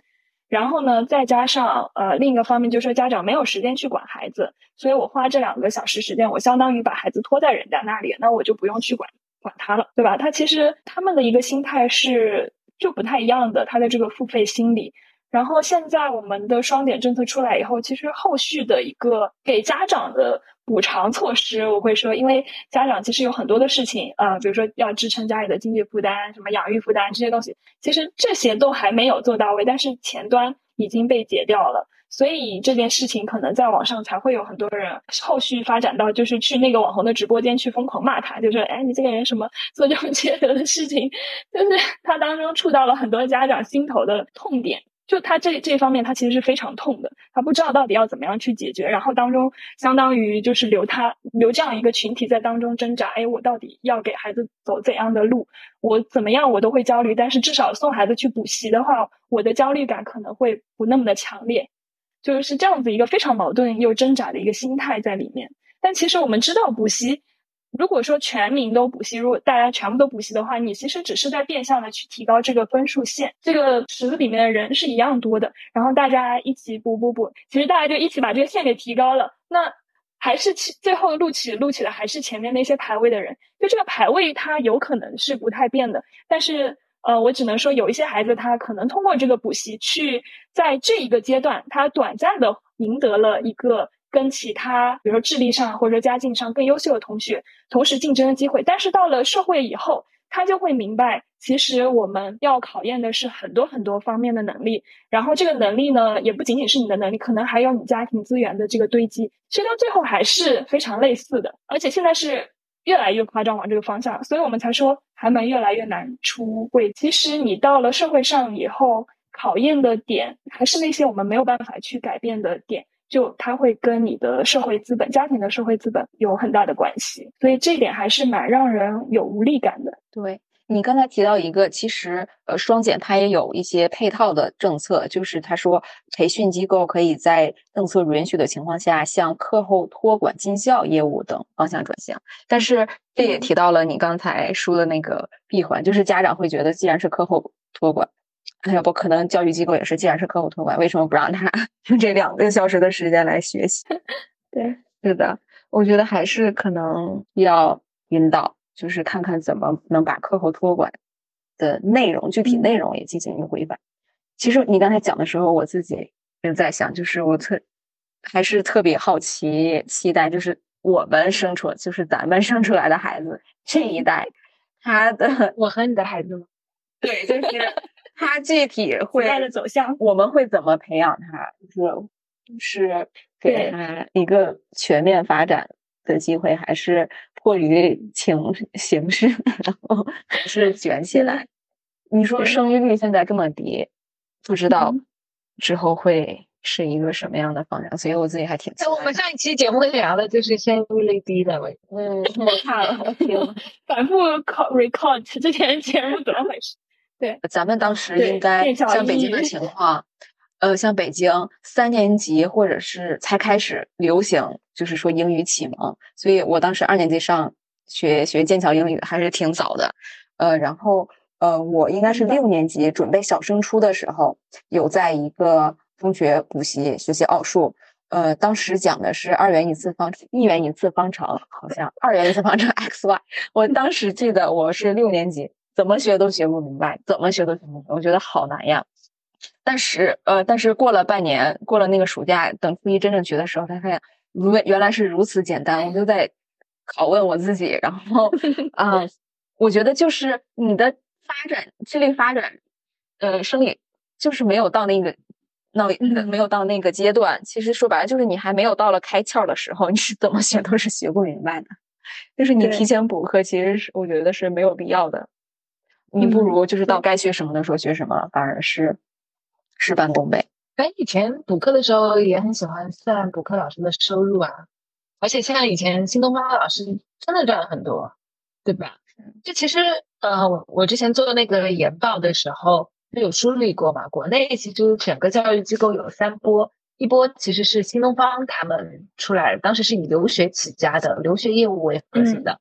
然后呢，再加上呃另一个方面，就是说家长没有时间去管孩子，所以我花这两个小时时间，我相当于把孩子拖在人家那里，那我就不用去管管他了，对吧？他其实他们的一个心态是就不太一样的，他的这个付费心理。然后现在我们的双减政策出来以后，其实后续的一个给家长的。补偿措施，我会说，因为家长其实有很多的事情，呃，比如说要支撑家里的经济负担，什么养育负担这些东西，其实这些都还没有做到位，但是前端已经被解掉了，所以这件事情可能在网上才会有很多人后续发展到，就是去那个网红的直播间去疯狂骂他，就说，哎，你这个人什么做这种 *laughs* 缺德的事情，就是他当中触到了很多家长心头的痛点。就他这这方面，他其实是非常痛的，他不知道到底要怎么样去解决，然后当中相当于就是留他留这样一个群体在当中挣扎，哎，我到底要给孩子走怎样的路？我怎么样我都会焦虑，但是至少送孩子去补习的话，我的焦虑感可能会不那么的强烈，就是这样子一个非常矛盾又挣扎的一个心态在里面。但其实我们知道补习。如果说全民都补习，如果大家全部都补习的话，你其实只是在变相的去提高这个分数线。这个池子里面的人是一样多的，然后大家一起补补补，其实大家就一起把这个线给提高了。那还是起最后录取录取的还是前面那些排位的人。就这个排位它有可能是不太变的，但是呃，我只能说有一些孩子他可能通过这个补习去在这一个阶段，他短暂的赢得了一个。跟其他，比如说智力上或者家境上更优秀的同学同时竞争的机会，但是到了社会以后，他就会明白，其实我们要考验的是很多很多方面的能力。然后这个能力呢，也不仅仅是你的能力，可能还有你家庭资源的这个堆积。其实到最后还是非常类似的，而且现在是越来越夸张往这个方向，所以我们才说寒门越来越难出贵。其实你到了社会上以后，考验的点还是那些我们没有办法去改变的点。就它会跟你的社会资本、家庭的社会资本有很大的关系，所以这一点还是蛮让人有无力感的。对你刚才提到一个，其实呃，双减它也有一些配套的政策，就是他说培训机构可以在政策允许的情况下，向课后托管进校业务等方向转型。但是这也提到了你刚才说的那个闭环，就是家长会觉得，既然是课后托管。要不可能教育机构也是，既然是课后托管，为什么不让他 *laughs* 用这两个小时的时间来学习？*laughs* 对，是的，我觉得还是可能要引导，就是看看怎么能把课后托管的内容、具体内容也进行一个规范。其实你刚才讲的时候，我自己也在想，就是我特还是特别好奇、期待，就是我们生出，就是咱们生出来的孩子这一代，他的我和你的孩子吗？*laughs* 对，就是。他具体会的走向，我们会怎么培养他？就是是给他一个全面发展的机会，还是迫于情形势，*laughs* 然后还是卷起来？你说生育率现在这么低，不知道之后会是一个什么样的方向？所以我自己还挺……我们上一期节目聊的就是生育率低的问题。嗯，我看了，*laughs* 我听了，反复 record 之前节目怎么回事？对，咱们当时应该像北京的情况，呃，像北京三年级或者是才开始流行，就是说英语启蒙，所以我当时二年级上学学剑桥英语还是挺早的，呃，然后呃，我应该是六年级准备小升初的时候，有在一个中学补习学习奥数，呃，当时讲的是二元一次方一元一次方程，好像二元一次方程 *laughs* x y，我当时记得我是六年级。怎么学都学不明白，怎么学都学不明白，我觉得好难呀。但是，呃，但是过了半年，过了那个暑假，等初一真正学的时候，才发现，如原来是如此简单。我就在拷问我自己，然后，*laughs* 啊，我觉得就是你的发展，智力发展，呃，生理就是没有到那个，那没有到那个阶段。其实说白了，就是你还没有到了开窍的时候，你是怎么学都是学不明白的。就是你提前补课，其实是我觉得是没有必要的。你不如就是到该学什么的时候学什么，反而是事半功倍。反正以前补课的时候也很喜欢算补课老师的收入啊，而且像以前新东方的老师真的赚了很多，对吧？就其实呃，我我之前做那个研报的时候就有梳理过嘛，国内其实整个教育机构有三波，一波其实是新东方他们出来，当时是以留学起家的，留学业务为核心的。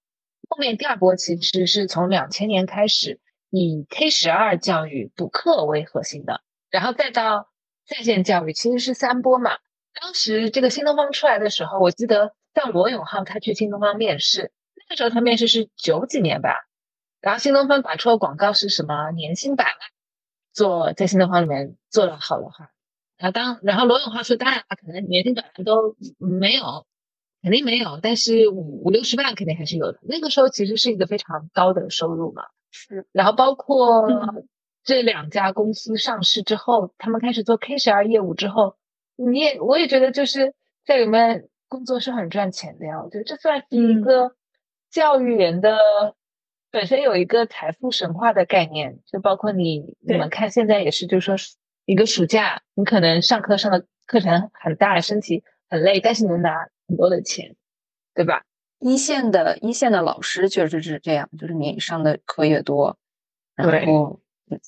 后面第二波其实是从两千年开始，以 K 十二教育补课为核心的，然后再到在线教育，其实是三波嘛。当时这个新东方出来的时候，我记得像罗永浩他去新东方面试，那个时候他面试是九几年吧，然后新东方打出的广告是什么年薪百万，做在新东方里面做的好的话，然后当然后罗永浩说，当然可能年薪百万都没有。肯定没有，但是五五六十万肯定还是有的。那个时候其实是一个非常高的收入嘛。是，然后包括这两家公司上市之后，他们开始做 K 十二业务之后，你也我也觉得就是在里面工作是很赚钱的呀。我觉得这算是一个教育人的本身有一个财富神话的概念，就包括你你们看现在也是，就是说一个暑假，你可能上课上的课程很大，身体很累，但是能拿。很多的钱，对吧？一线的一线的老师确实是这样，就是你上的课越多，然后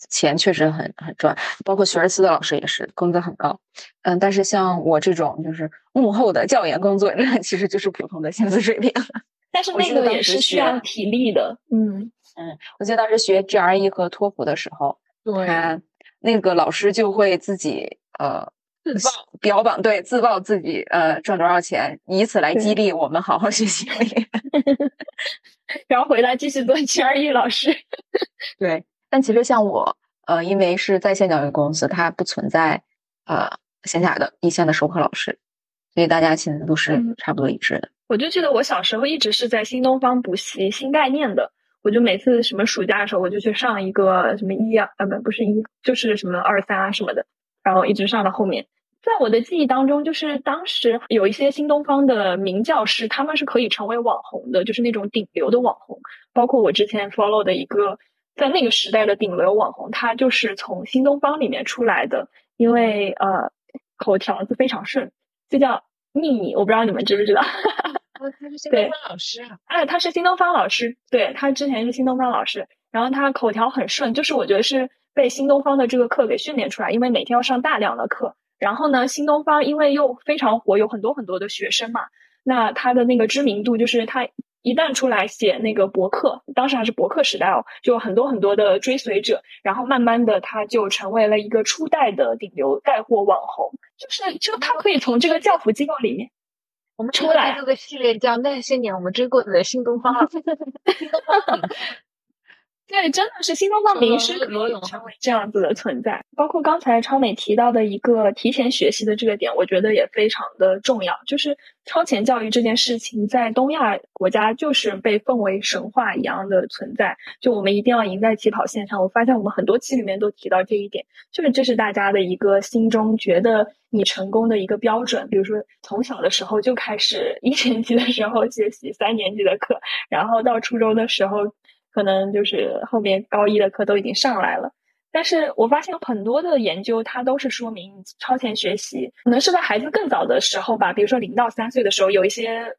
钱确实很很赚。包括学而思的老师也是，工资很高。嗯，但是像我这种就是幕后的教研工作，那 *laughs* 其实就是普通的薪资水平。*laughs* 但是那个也是需要体力的。嗯嗯，我记得当时学 GRE 和托福的时候，对那个老师就会自己呃。自曝标榜对自曝自己呃赚多少钱，以此来激励我们好好学习，*laughs* *laughs* 然后回来继续做 GRE 老师。*laughs* 对，但其实像我呃，因为是在线教育公司，它不存在呃线下的一线的授课老师，所以大家其实都是差不多一致的。我就记得我小时候一直是在新东方补习新概念的，我就每次什么暑假的时候，我就去上一个什么一啊呃不不是一就是什么二三啊什么的。然后一直上到后面，在我的记忆当中，就是当时有一些新东方的名教师，他们是可以成为网红的，就是那种顶流的网红。包括我之前 follow 的一个，在那个时代的顶流网红，他就是从新东方里面出来的，因为呃口条子非常顺，就叫秘密。我不知道你们知不知道？*laughs* 他是新东方老师啊？哎，他是新东方老师，对他之前是新东方老师，然后他口条很顺，就是我觉得是。被新东方的这个课给训练出来，因为每天要上大量的课。然后呢，新东方因为又非常火，有很多很多的学生嘛，那他的那个知名度就是他一旦出来写那个博客，当时还是博客时代哦，就很多很多的追随者。然后慢慢的，他就成为了一个初代的顶流带货网红。就是就他可以从这个教辅机构里面，我们出来这个系列叫那些年我们追过的新东方。*laughs* *laughs* *laughs* 对，真的是新东方名师可以成为这样子的存在。包括刚才超美提到的一个提前学习的这个点，我觉得也非常的重要。就是超前教育这件事情，在东亚国家就是被奉为神话一样的存在。就我们一定要赢在起跑线上。我发现我们很多期里面都提到这一点，就是这是大家的一个心中觉得你成功的一个标准。比如说从小的时候就开始一年级的时候学习三年级的课，然后到初中的时候。可能就是后面高一的课都已经上来了，但是我发现很多的研究，它都是说明超前学习可能是在孩子更早的时候吧，比如说零到三岁的时候，有一些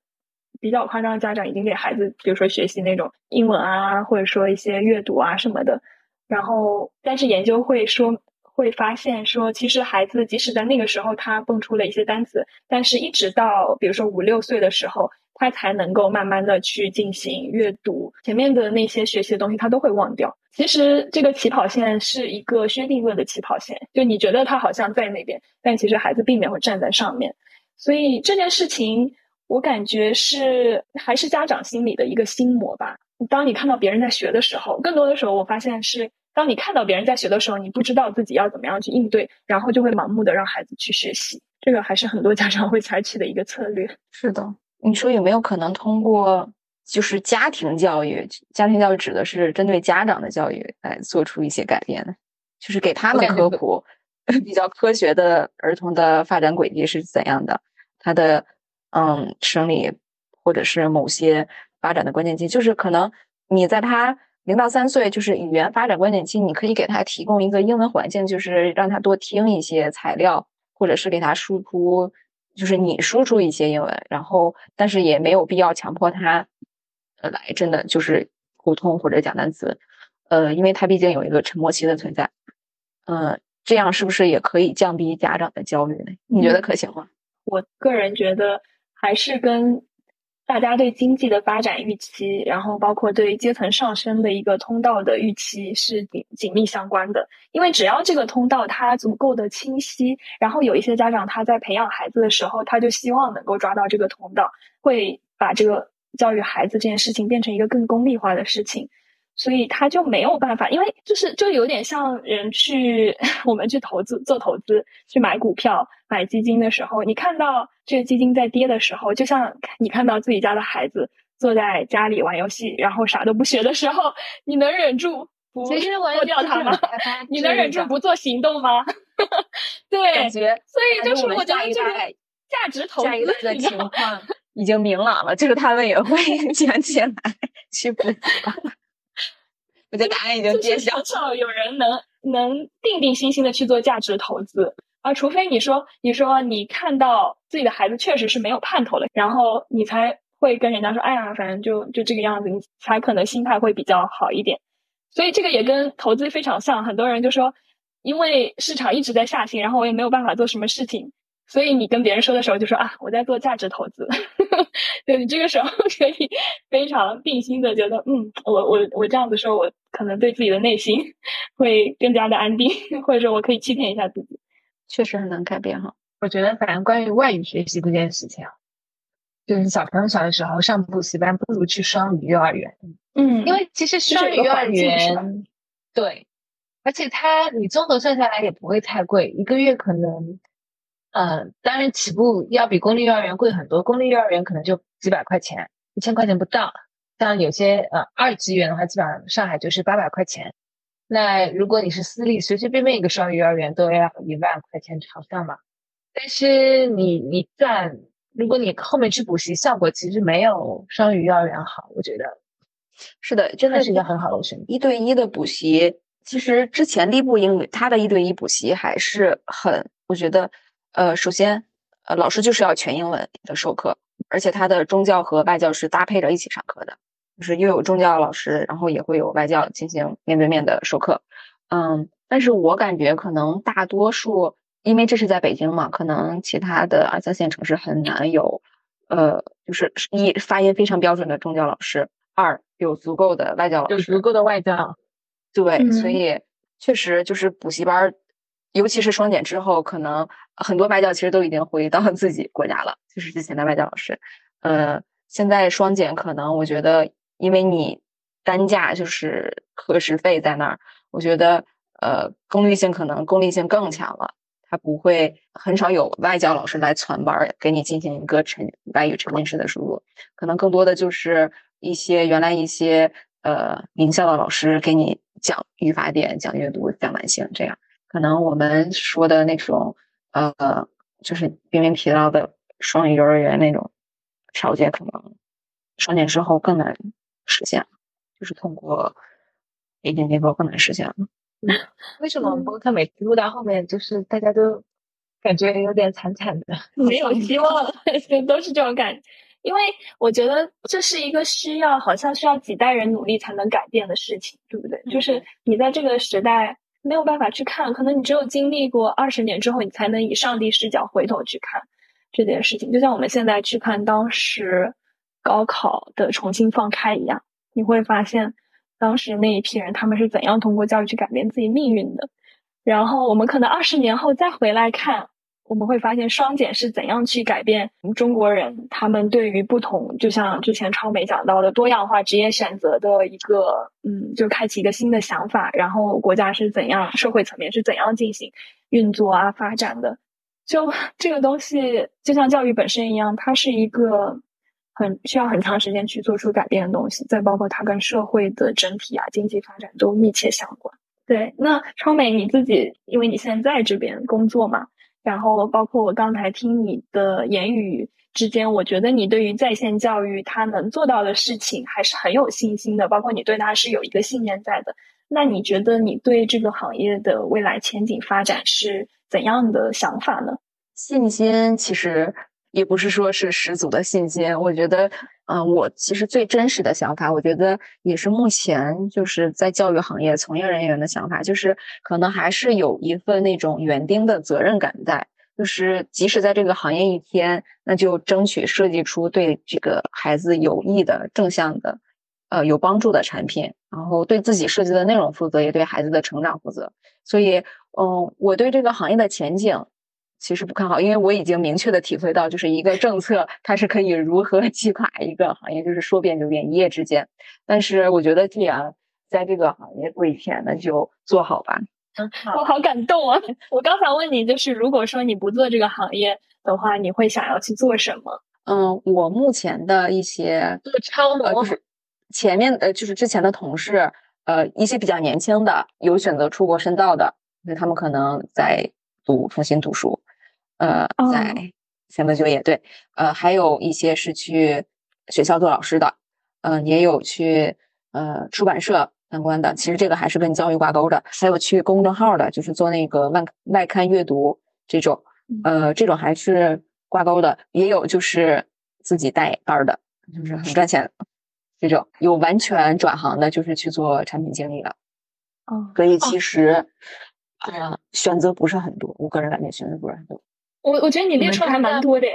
比较夸张的家长已经给孩子，比如说学习那种英文啊，或者说一些阅读啊什么的，然后但是研究会说会发现说，其实孩子即使在那个时候他蹦出了一些单词，但是一直到比如说五六岁的时候。他才能够慢慢的去进行阅读，前面的那些学习的东西他都会忘掉。其实这个起跑线是一个薛定谔的起跑线，就你觉得他好像在那边，但其实孩子并没有站在上面。所以这件事情，我感觉是还是家长心里的一个心魔吧。当你看到别人在学的时候，更多的时候我发现是，当你看到别人在学的时候，你不知道自己要怎么样去应对，然后就会盲目的让孩子去学习。这个还是很多家长会采取的一个策略。是的。你说有没有可能通过就是家庭教育？家庭教育指的是针对家长的教育来做出一些改变呢？就是给他们科普 *laughs* 比较科学的儿童的发展轨迹是怎样的？他的嗯生理或者是某些发展的关键期，就是可能你在他零到三岁就是语言发展关键期，你可以给他提供一个英文环境，就是让他多听一些材料，或者是给他输出，就是你输出一些英文，然后但是也没有必要强迫他，呃，来真的就是沟通或者讲单词，呃，因为他毕竟有一个沉默期的存在，呃，这样是不是也可以降低家长的焦虑呢？你觉得可行吗？我个人觉得还是跟。大家对经济的发展预期，然后包括对阶层上升的一个通道的预期是紧紧密相关的。因为只要这个通道它足够的清晰，然后有一些家长他在培养孩子的时候，他就希望能够抓到这个通道，会把这个教育孩子这件事情变成一个更功利化的事情。所以他就没有办法，因为就是就有点像人去 *laughs* 我们去投资做投资去买股票买基金的时候，你看到这个基金在跌的时候，就像你看到自己家的孩子坐在家里玩游戏，然后啥都不学的时候，你能忍住不脱掉它吗？你能忍住不做行动吗？*laughs* 对，感觉所以就是我觉得这个价值投资的情 *laughs* 况已经明朗了，就是他们也会捡起来去补。我觉得答案已经揭晓。很少有人能能定定心心的去做价值投资啊，除非你说你说你看到自己的孩子确实是没有盼头了，然后你才会跟人家说，哎呀，反正就就这个样子，你才可能心态会比较好一点。所以这个也跟投资非常像，很多人就说，因为市场一直在下行，然后我也没有办法做什么事情。所以你跟别人说的时候就说啊，我在做价值投资，*laughs* 对你这个时候可以非常定心的觉得，嗯，我我我这样子说，我可能对自己的内心会更加的安定，*laughs* 或者说我可以欺骗一下自己，确实很能改变哈。我觉得反正关于外语学习这件事情啊，就是小朋友小的时候上补习班不如去双语幼儿园，嗯，因为其实双语幼儿园对，而且它你综合算下来也不会太贵，一个月可能。嗯，当然起步要比公立幼儿园贵很多，公立幼儿园可能就几百块钱，一千块钱不到。像有些呃二级园的话，基本上上海就是八百块钱。那如果你是私立，随随便便一个双语幼儿园都要一万块钱朝上嘛。但是你你赚，如果你后面去补习，效果其实没有双语幼儿园好。我觉得是的，真的是一个很好的选择。一对一的补习，其实之前立步英语它的一对一补习还是很，我觉得。呃，首先，呃，老师就是要全英文的授课，而且他的中教和外教是搭配着一起上课的，就是又有中教老师，然后也会有外教进行面对面的授课。嗯，但是我感觉可能大多数，因为这是在北京嘛，可能其他的二三线城市很难有，呃，就是一发音非常标准的中教老师，二有足够的外教老师，有足够的外教，对，所以确实就是补习班。尤其是双减之后，可能很多外教其实都已经回到自己国家了，就是之前的外教老师。呃，现在双减可能我觉得，因为你单价就是课时费在那儿，我觉得呃功利性可能功利性更强了。他不会很少有外教老师来传班给你进行一个沉外语沉浸式的输入，可能更多的就是一些原来一些呃名校的老师给你讲语法点、讲阅读、讲完形这样。可能我们说的那种，呃，就是冰冰提到的双语幼儿园那种条件，可能双减之后更难实现，就是通过一点点波更难实现了。*laughs* 为什么我们播客每次录到后面，就是大家都感觉有点惨惨的，*laughs* 没有希望了，*laughs* 都是这种感觉。因为我觉得这是一个需要，好像需要几代人努力才能改变的事情，对不对？就是你在这个时代。没有办法去看，可能你只有经历过二十年之后，你才能以上帝视角回头去看这件事情。就像我们现在去看当时高考的重新放开一样，你会发现当时那一批人他们是怎样通过教育去改变自己命运的。然后我们可能二十年后再回来看。我们会发现双减是怎样去改变中国人他们对于不同，就像之前超美讲到的多样化职业选择的一个，嗯，就开启一个新的想法。然后国家是怎样，社会层面是怎样进行运作啊、发展的？就这个东西，就像教育本身一样，它是一个很需要很长时间去做出改变的东西。再包括它跟社会的整体啊、经济发展都密切相关。对，那超美你自己，因为你现在在这边工作嘛。然后包括我刚才听你的言语之间，我觉得你对于在线教育它能做到的事情还是很有信心的，包括你对它是有一个信念在的。那你觉得你对这个行业的未来前景发展是怎样的想法呢？信心其实也不是说是十足的信心，我觉得，嗯，我其实最真实的想法，我觉得也是目前就是在教育行业从业人员的想法，就是可能还是有一份那种园丁的责任感在，就是即使在这个行业一天，那就争取设计出对这个孩子有益的、正向的。呃，有帮助的产品，然后对自己设计的内容负责，也对孩子的成长负责。所以，嗯，我对这个行业的前景其实不看好，因为我已经明确的体会到，就是一个政策它是可以如何 *laughs* 击垮一个行业，就是说变就变，一夜之间。但是，我觉得既然在这个行业做一天，那就做好吧。嗯，我好感动啊！*laughs* 我刚想问你，就是如果说你不做这个行业的话，你会想要去做什么？嗯，我目前的一些做超模就是。前面呃，就是之前的同事，呃，一些比较年轻的有选择出国深造的，那他们可能在读重新读书，呃，在选择就业，对，呃，还有一些是去学校做老师的，嗯，也有去呃出版社相关的，其实这个还是跟教育挂钩的，还有去公众号的，就是做那个外外刊阅读这种，呃，这种还是挂钩的，也有就是自己带班的，就是很赚钱。这种有完全转行的，就是去做产品经理的。哦，所以其实，啊，选择不是很多。我个人感觉选择不是很多。我我觉得你列出来还蛮多的。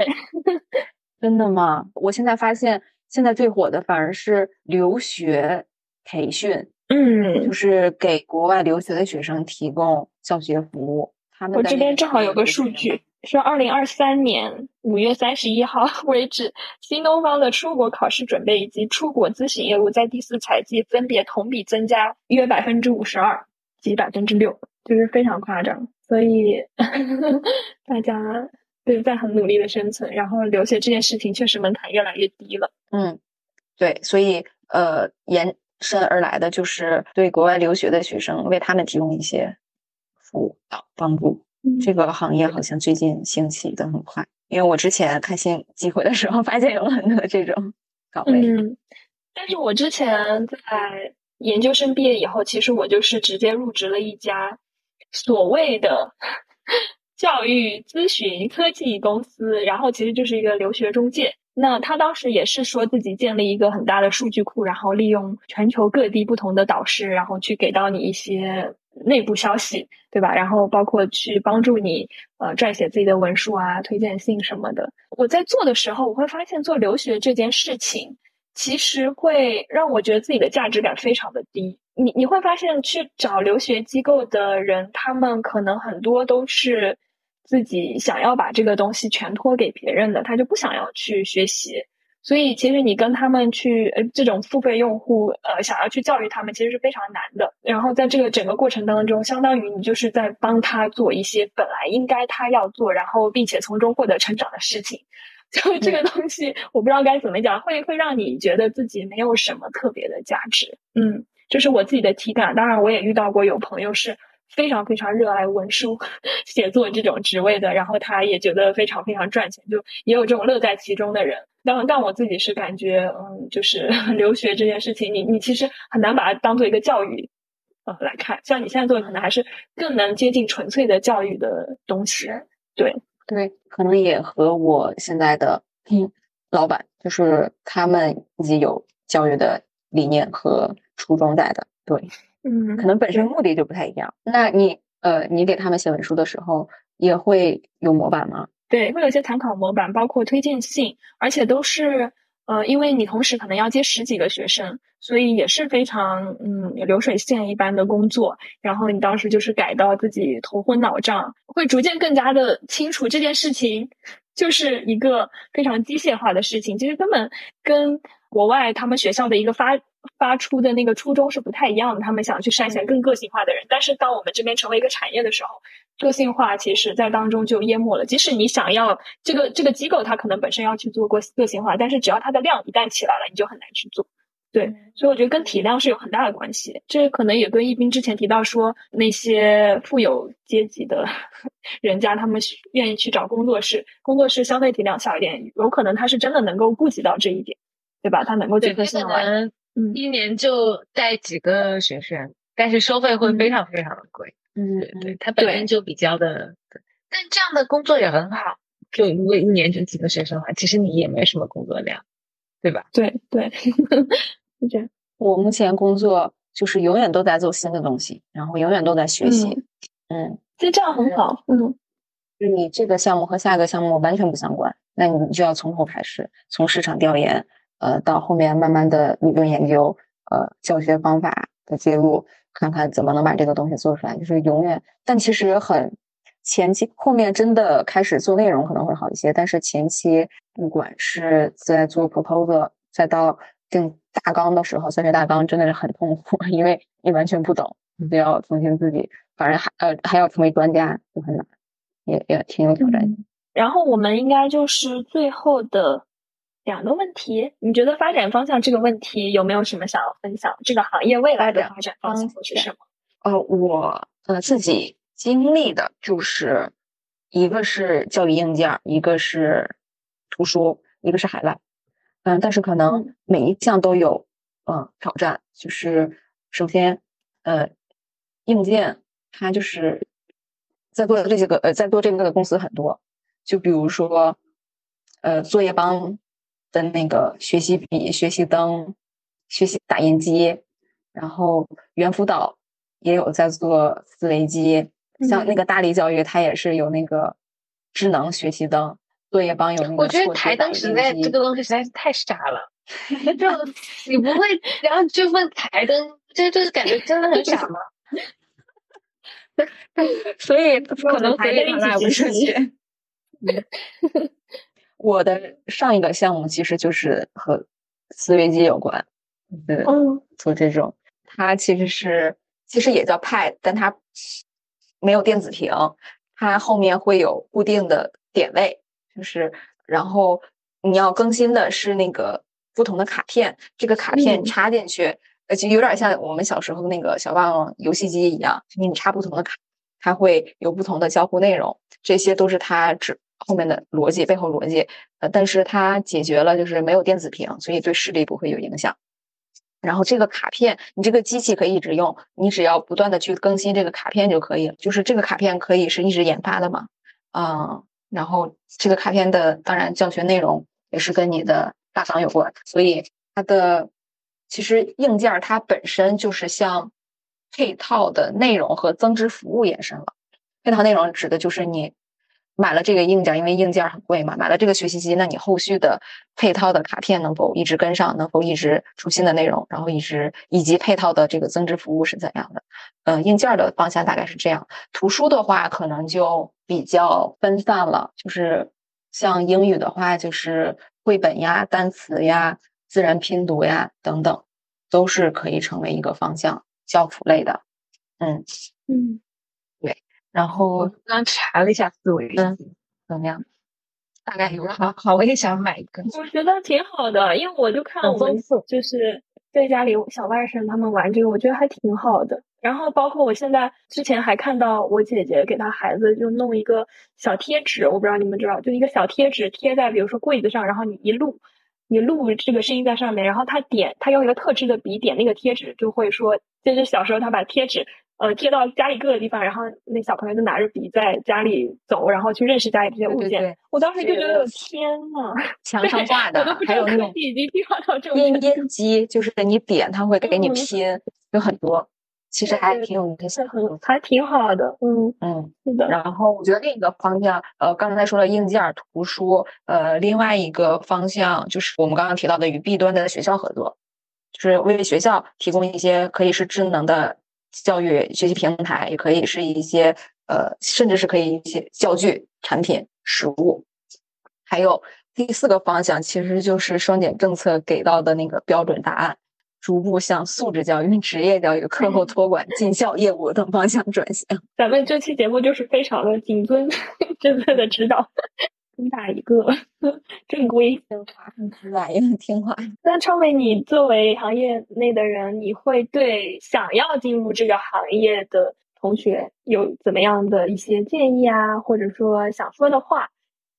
*laughs* 真的吗？我现在发现，现在最火的反而是留学培训。嗯，就是给国外留学的学生提供教学服务。他们我这边正好有个数据。说，二零二三年五月三十一号 *laughs* 为止，新东方的出国考试准备以及出国咨询业务在第四财季分别同比增加约百分之五十二及百分之六，就是非常夸张。所以 *laughs* 大家对在很努力的生存，然后留学这件事情确实门槛越来越低了。嗯，对，所以呃，延伸而来的就是对国外留学的学生为他们提供一些辅导帮助。这个行业好像最近兴起的很快，因为我之前看新机会的时候，发现有很多这种岗位。嗯，但是我之前在研究生毕业以后，其实我就是直接入职了一家所谓的 *laughs* 教育咨询科技公司，然后其实就是一个留学中介。那他当时也是说自己建立一个很大的数据库，然后利用全球各地不同的导师，然后去给到你一些。内部消息，对吧？然后包括去帮助你呃撰写自己的文书啊、推荐信什么的。我在做的时候，我会发现做留学这件事情，其实会让我觉得自己的价值感非常的低。你你会发现去找留学机构的人，他们可能很多都是自己想要把这个东西全托给别人的，他就不想要去学习。所以，其实你跟他们去，呃，这种付费用户，呃，想要去教育他们，其实是非常难的。然后，在这个整个过程当中，相当于你就是在帮他做一些本来应该他要做，然后并且从中获得成长的事情。就这个东西，我不知道该怎么讲，会会让你觉得自己没有什么特别的价值。嗯，这是我自己的体感。当然，我也遇到过有朋友是非常非常热爱文书 *laughs* 写作这种职位的，然后他也觉得非常非常赚钱，就也有这种乐在其中的人。但但我自己是感觉，嗯，就是 *laughs* 留学这件事情，你你其实很难把它当做一个教育，呃来看。像你现在做的，可能还是更能接近纯粹的教育的东西。对对，可能也和我现在的老板，就是他们自己有教育的理念和初衷在的。对，嗯，可能本身目的就不太一样。那你呃，你给他们写文书的时候，也会有模板吗？对，会有一些参考模板，包括推荐信，而且都是呃，因为你同时可能要接十几个学生，所以也是非常嗯流水线一般的工作。然后你当时就是改到自己头昏脑胀，会逐渐更加的清楚这件事情就是一个非常机械化的事情，其实根本跟国外他们学校的一个发。发出的那个初衷是不太一样的，他们想去筛选更个性化的人，但是当我们这边成为一个产业的时候，个性化其实在当中就淹没了。即使你想要这个这个机构，它可能本身要去做过个性化，但是只要它的量一旦起来了，你就很难去做。对，所以我觉得跟体量是有很大的关系。这可能也跟一斌之前提到说，那些富有阶级的 *laughs* 人家，他们愿意去找工作室，工作室消费体量小一点，有可能他是真的能够顾及到这一点，对吧？他能够去个性化。一年就带几个学生，但是收费会非常非常的贵。嗯，对对，他本身就比较的但这样的工作也很好。就如果一年就几个学生的话，其实你也没什么工作量，对吧？对对，*laughs* 是这样。我目前工作就是永远都在做新的东西，然后永远都在学习。嗯，其实这样很好。嗯，就你这个项目和下一个项目完全不相关，那你就要从头开始，从市场调研，呃，到后面慢慢的理论研究，呃，教学方法的记录，看看怎么能把这个东西做出来，就是永远。但其实很前期，后面真的开始做内容可能会好一些，但是前期不管是在做 proposal，再到定大纲的时候，教学大纲真的是很痛苦，*laughs* 因为你完全不懂，你就要重新自己，反正还呃还要成为专家，就很难，也也挺有挑战性。然后我们应该就是最后的两个问题，你觉得发展方向这个问题有没有什么想要分享？这个行业未来的发展方向是什么？呃，我呃自己。经历的就是一个是教育硬件，一个是图书，一个是海外。嗯，但是可能每一项都有嗯挑战。就是首先，呃，硬件它就是在做这些个呃在做这个的公司很多。就比如说，呃，作业帮的那个学习笔、学习灯、学习打印机，然后猿辅导也有在做思维机。像那个大力教育，它也是有那个智能学习灯，作业帮有那个。我觉得台灯实在这个东西实在是太傻了，*laughs* 就你不会，然后就问台灯，这就是感觉真的很傻吗？*laughs* 所以 *laughs* 可能所以来不出去。我的上一个项目其实就是和思维机有关，嗯，做这种，它其实是其实也叫 Pad，但它。没有电子屏，它后面会有固定的点位，就是然后你要更新的是那个不同的卡片，这个卡片插进去，呃，就有点像我们小时候那个小霸王游戏机一样，你插不同的卡，它会有不同的交互内容，这些都是它指后面的逻辑背后逻辑，呃，但是它解决了就是没有电子屏，所以对视力不会有影响。然后这个卡片，你这个机器可以一直用，你只要不断的去更新这个卡片就可以了。就是这个卡片可以是一直研发的嘛，嗯，然后这个卡片的当然教学内容也是跟你的大纲有关，所以它的其实硬件它本身就是向配套的内容和增值服务延伸了。配套内容指的就是你。买了这个硬件，因为硬件很贵嘛。买了这个学习机，那你后续的配套的卡片能否一直跟上？能否一直出新的内容？然后一直以及配套的这个增值服务是怎样的？嗯，硬件的方向大概是这样。图书的话，可能就比较分散了。就是像英语的话，就是绘本呀、单词呀、自然拼读呀等等，都是可以成为一个方向，教辅类的。嗯嗯。然后刚查了一下思维，嗯，怎么样？大概有好好，我也想买一个。我觉得挺好的，因为我就看我们就是在家里小外甥他们玩这个，我觉得还挺好的。然后包括我现在之前还看到我姐姐给她孩子就弄一个小贴纸，我不知道你们知道，就一个小贴纸贴在比如说柜子上，然后你一录，你录这个声音在上面，然后他点他用一个特制的笔点那个贴纸，就会说，就是小时候他把贴纸。呃，贴到家里各个地方，然后那小朋友就拿着笔在家里走，然后去认识家里这些物件。我当时就觉得，天呐，墙上挂的，还有那种已经进化到这种拼音机，就是你点，它会给你拼，有很多，其实还挺有意思，还挺好的。嗯嗯，是的。然后我觉得另一个方向，呃，刚才说了硬件图书，呃，另外一个方向就是我们刚刚提到的与 B 端的学校合作，就是为学校提供一些可以是智能的。教育学习平台也可以是一些呃，甚至是可以一些教具产品实物，还有第四个方向其实就是双减政策给到的那个标准答案，逐步向素质教育、*laughs* 职业教育、课后托管、进校业务等方向转型。咱们这期节目就是非常的谨遵 *laughs* 政策的指导。主打一个 *laughs* 正规听话，很直白，也很听话。那超美，你作为行业内的人，你会对想要进入这个行业的同学有怎么样的一些建议啊，或者说想说的话？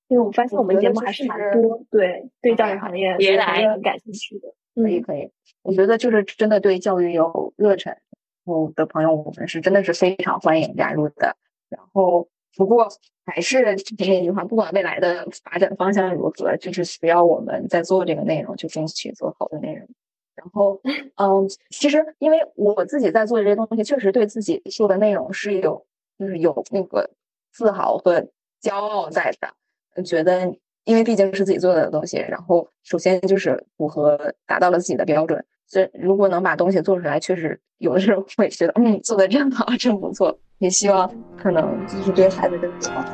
因为我发现我们节目还是蛮多，对对教育行业也很感兴趣的。可以可以，我觉得就是真的对教育有热忱我的朋友，我们是真的是非常欢迎加入的。然后。不过还是那句话，不管未来的发展方向如何，就是需要我们在做这个内容，就争取做好的内容。然后，嗯，其实因为我自己在做这些东西，确实对自己做的内容是有，就是有那个自豪和骄傲在的。觉得，因为毕竟是自己做的东西，然后首先就是符合达到了自己的标准。这，如果能把东西做出来，确实有的时候会觉得，嗯，做的真好，真不错。也希望可能就是对孩子更好。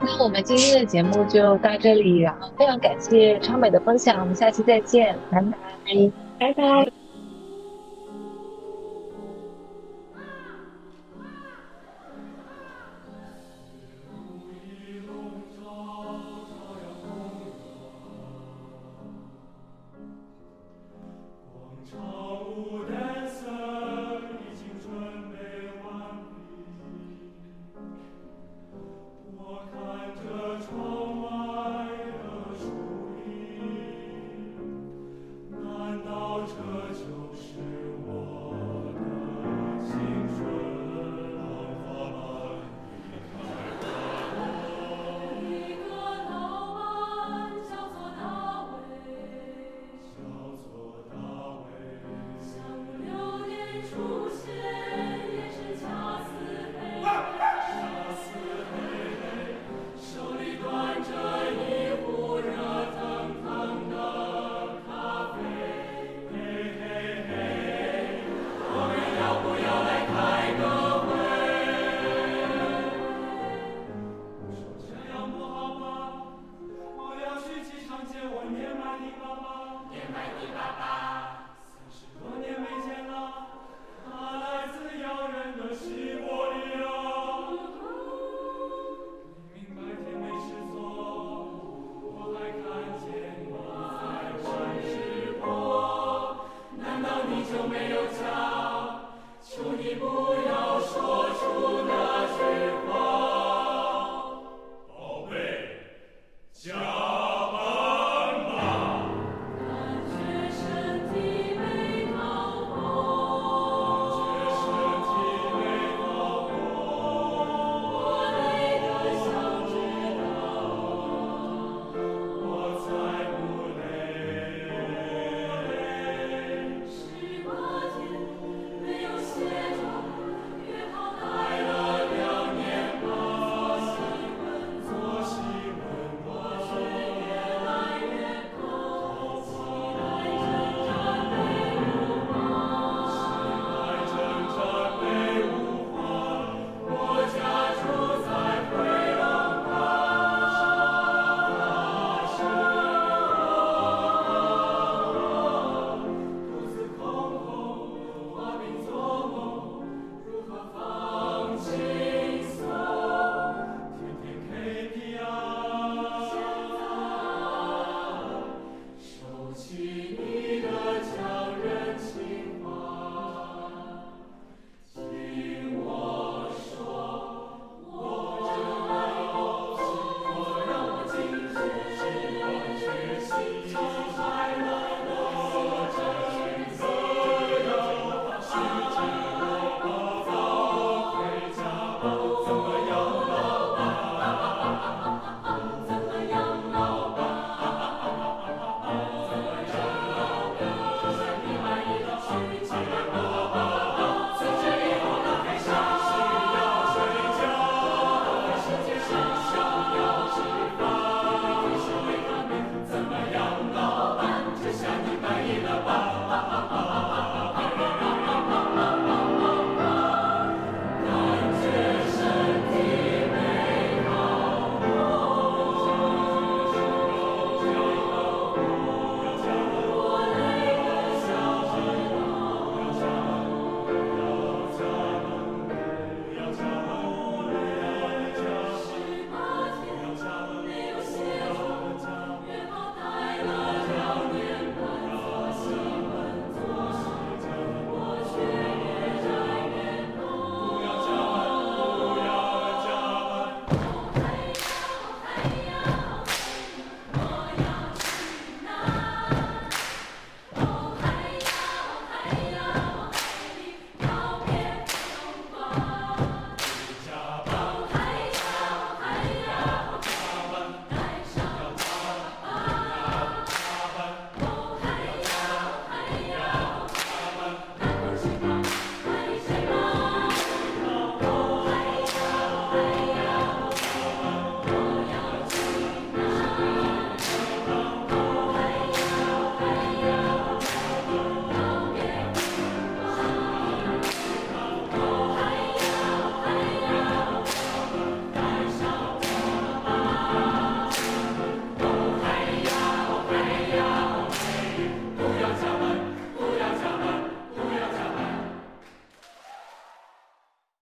那我们今天的节目就到这里，然后非常感谢超美的分享，我们下期再见，拜拜，拜拜。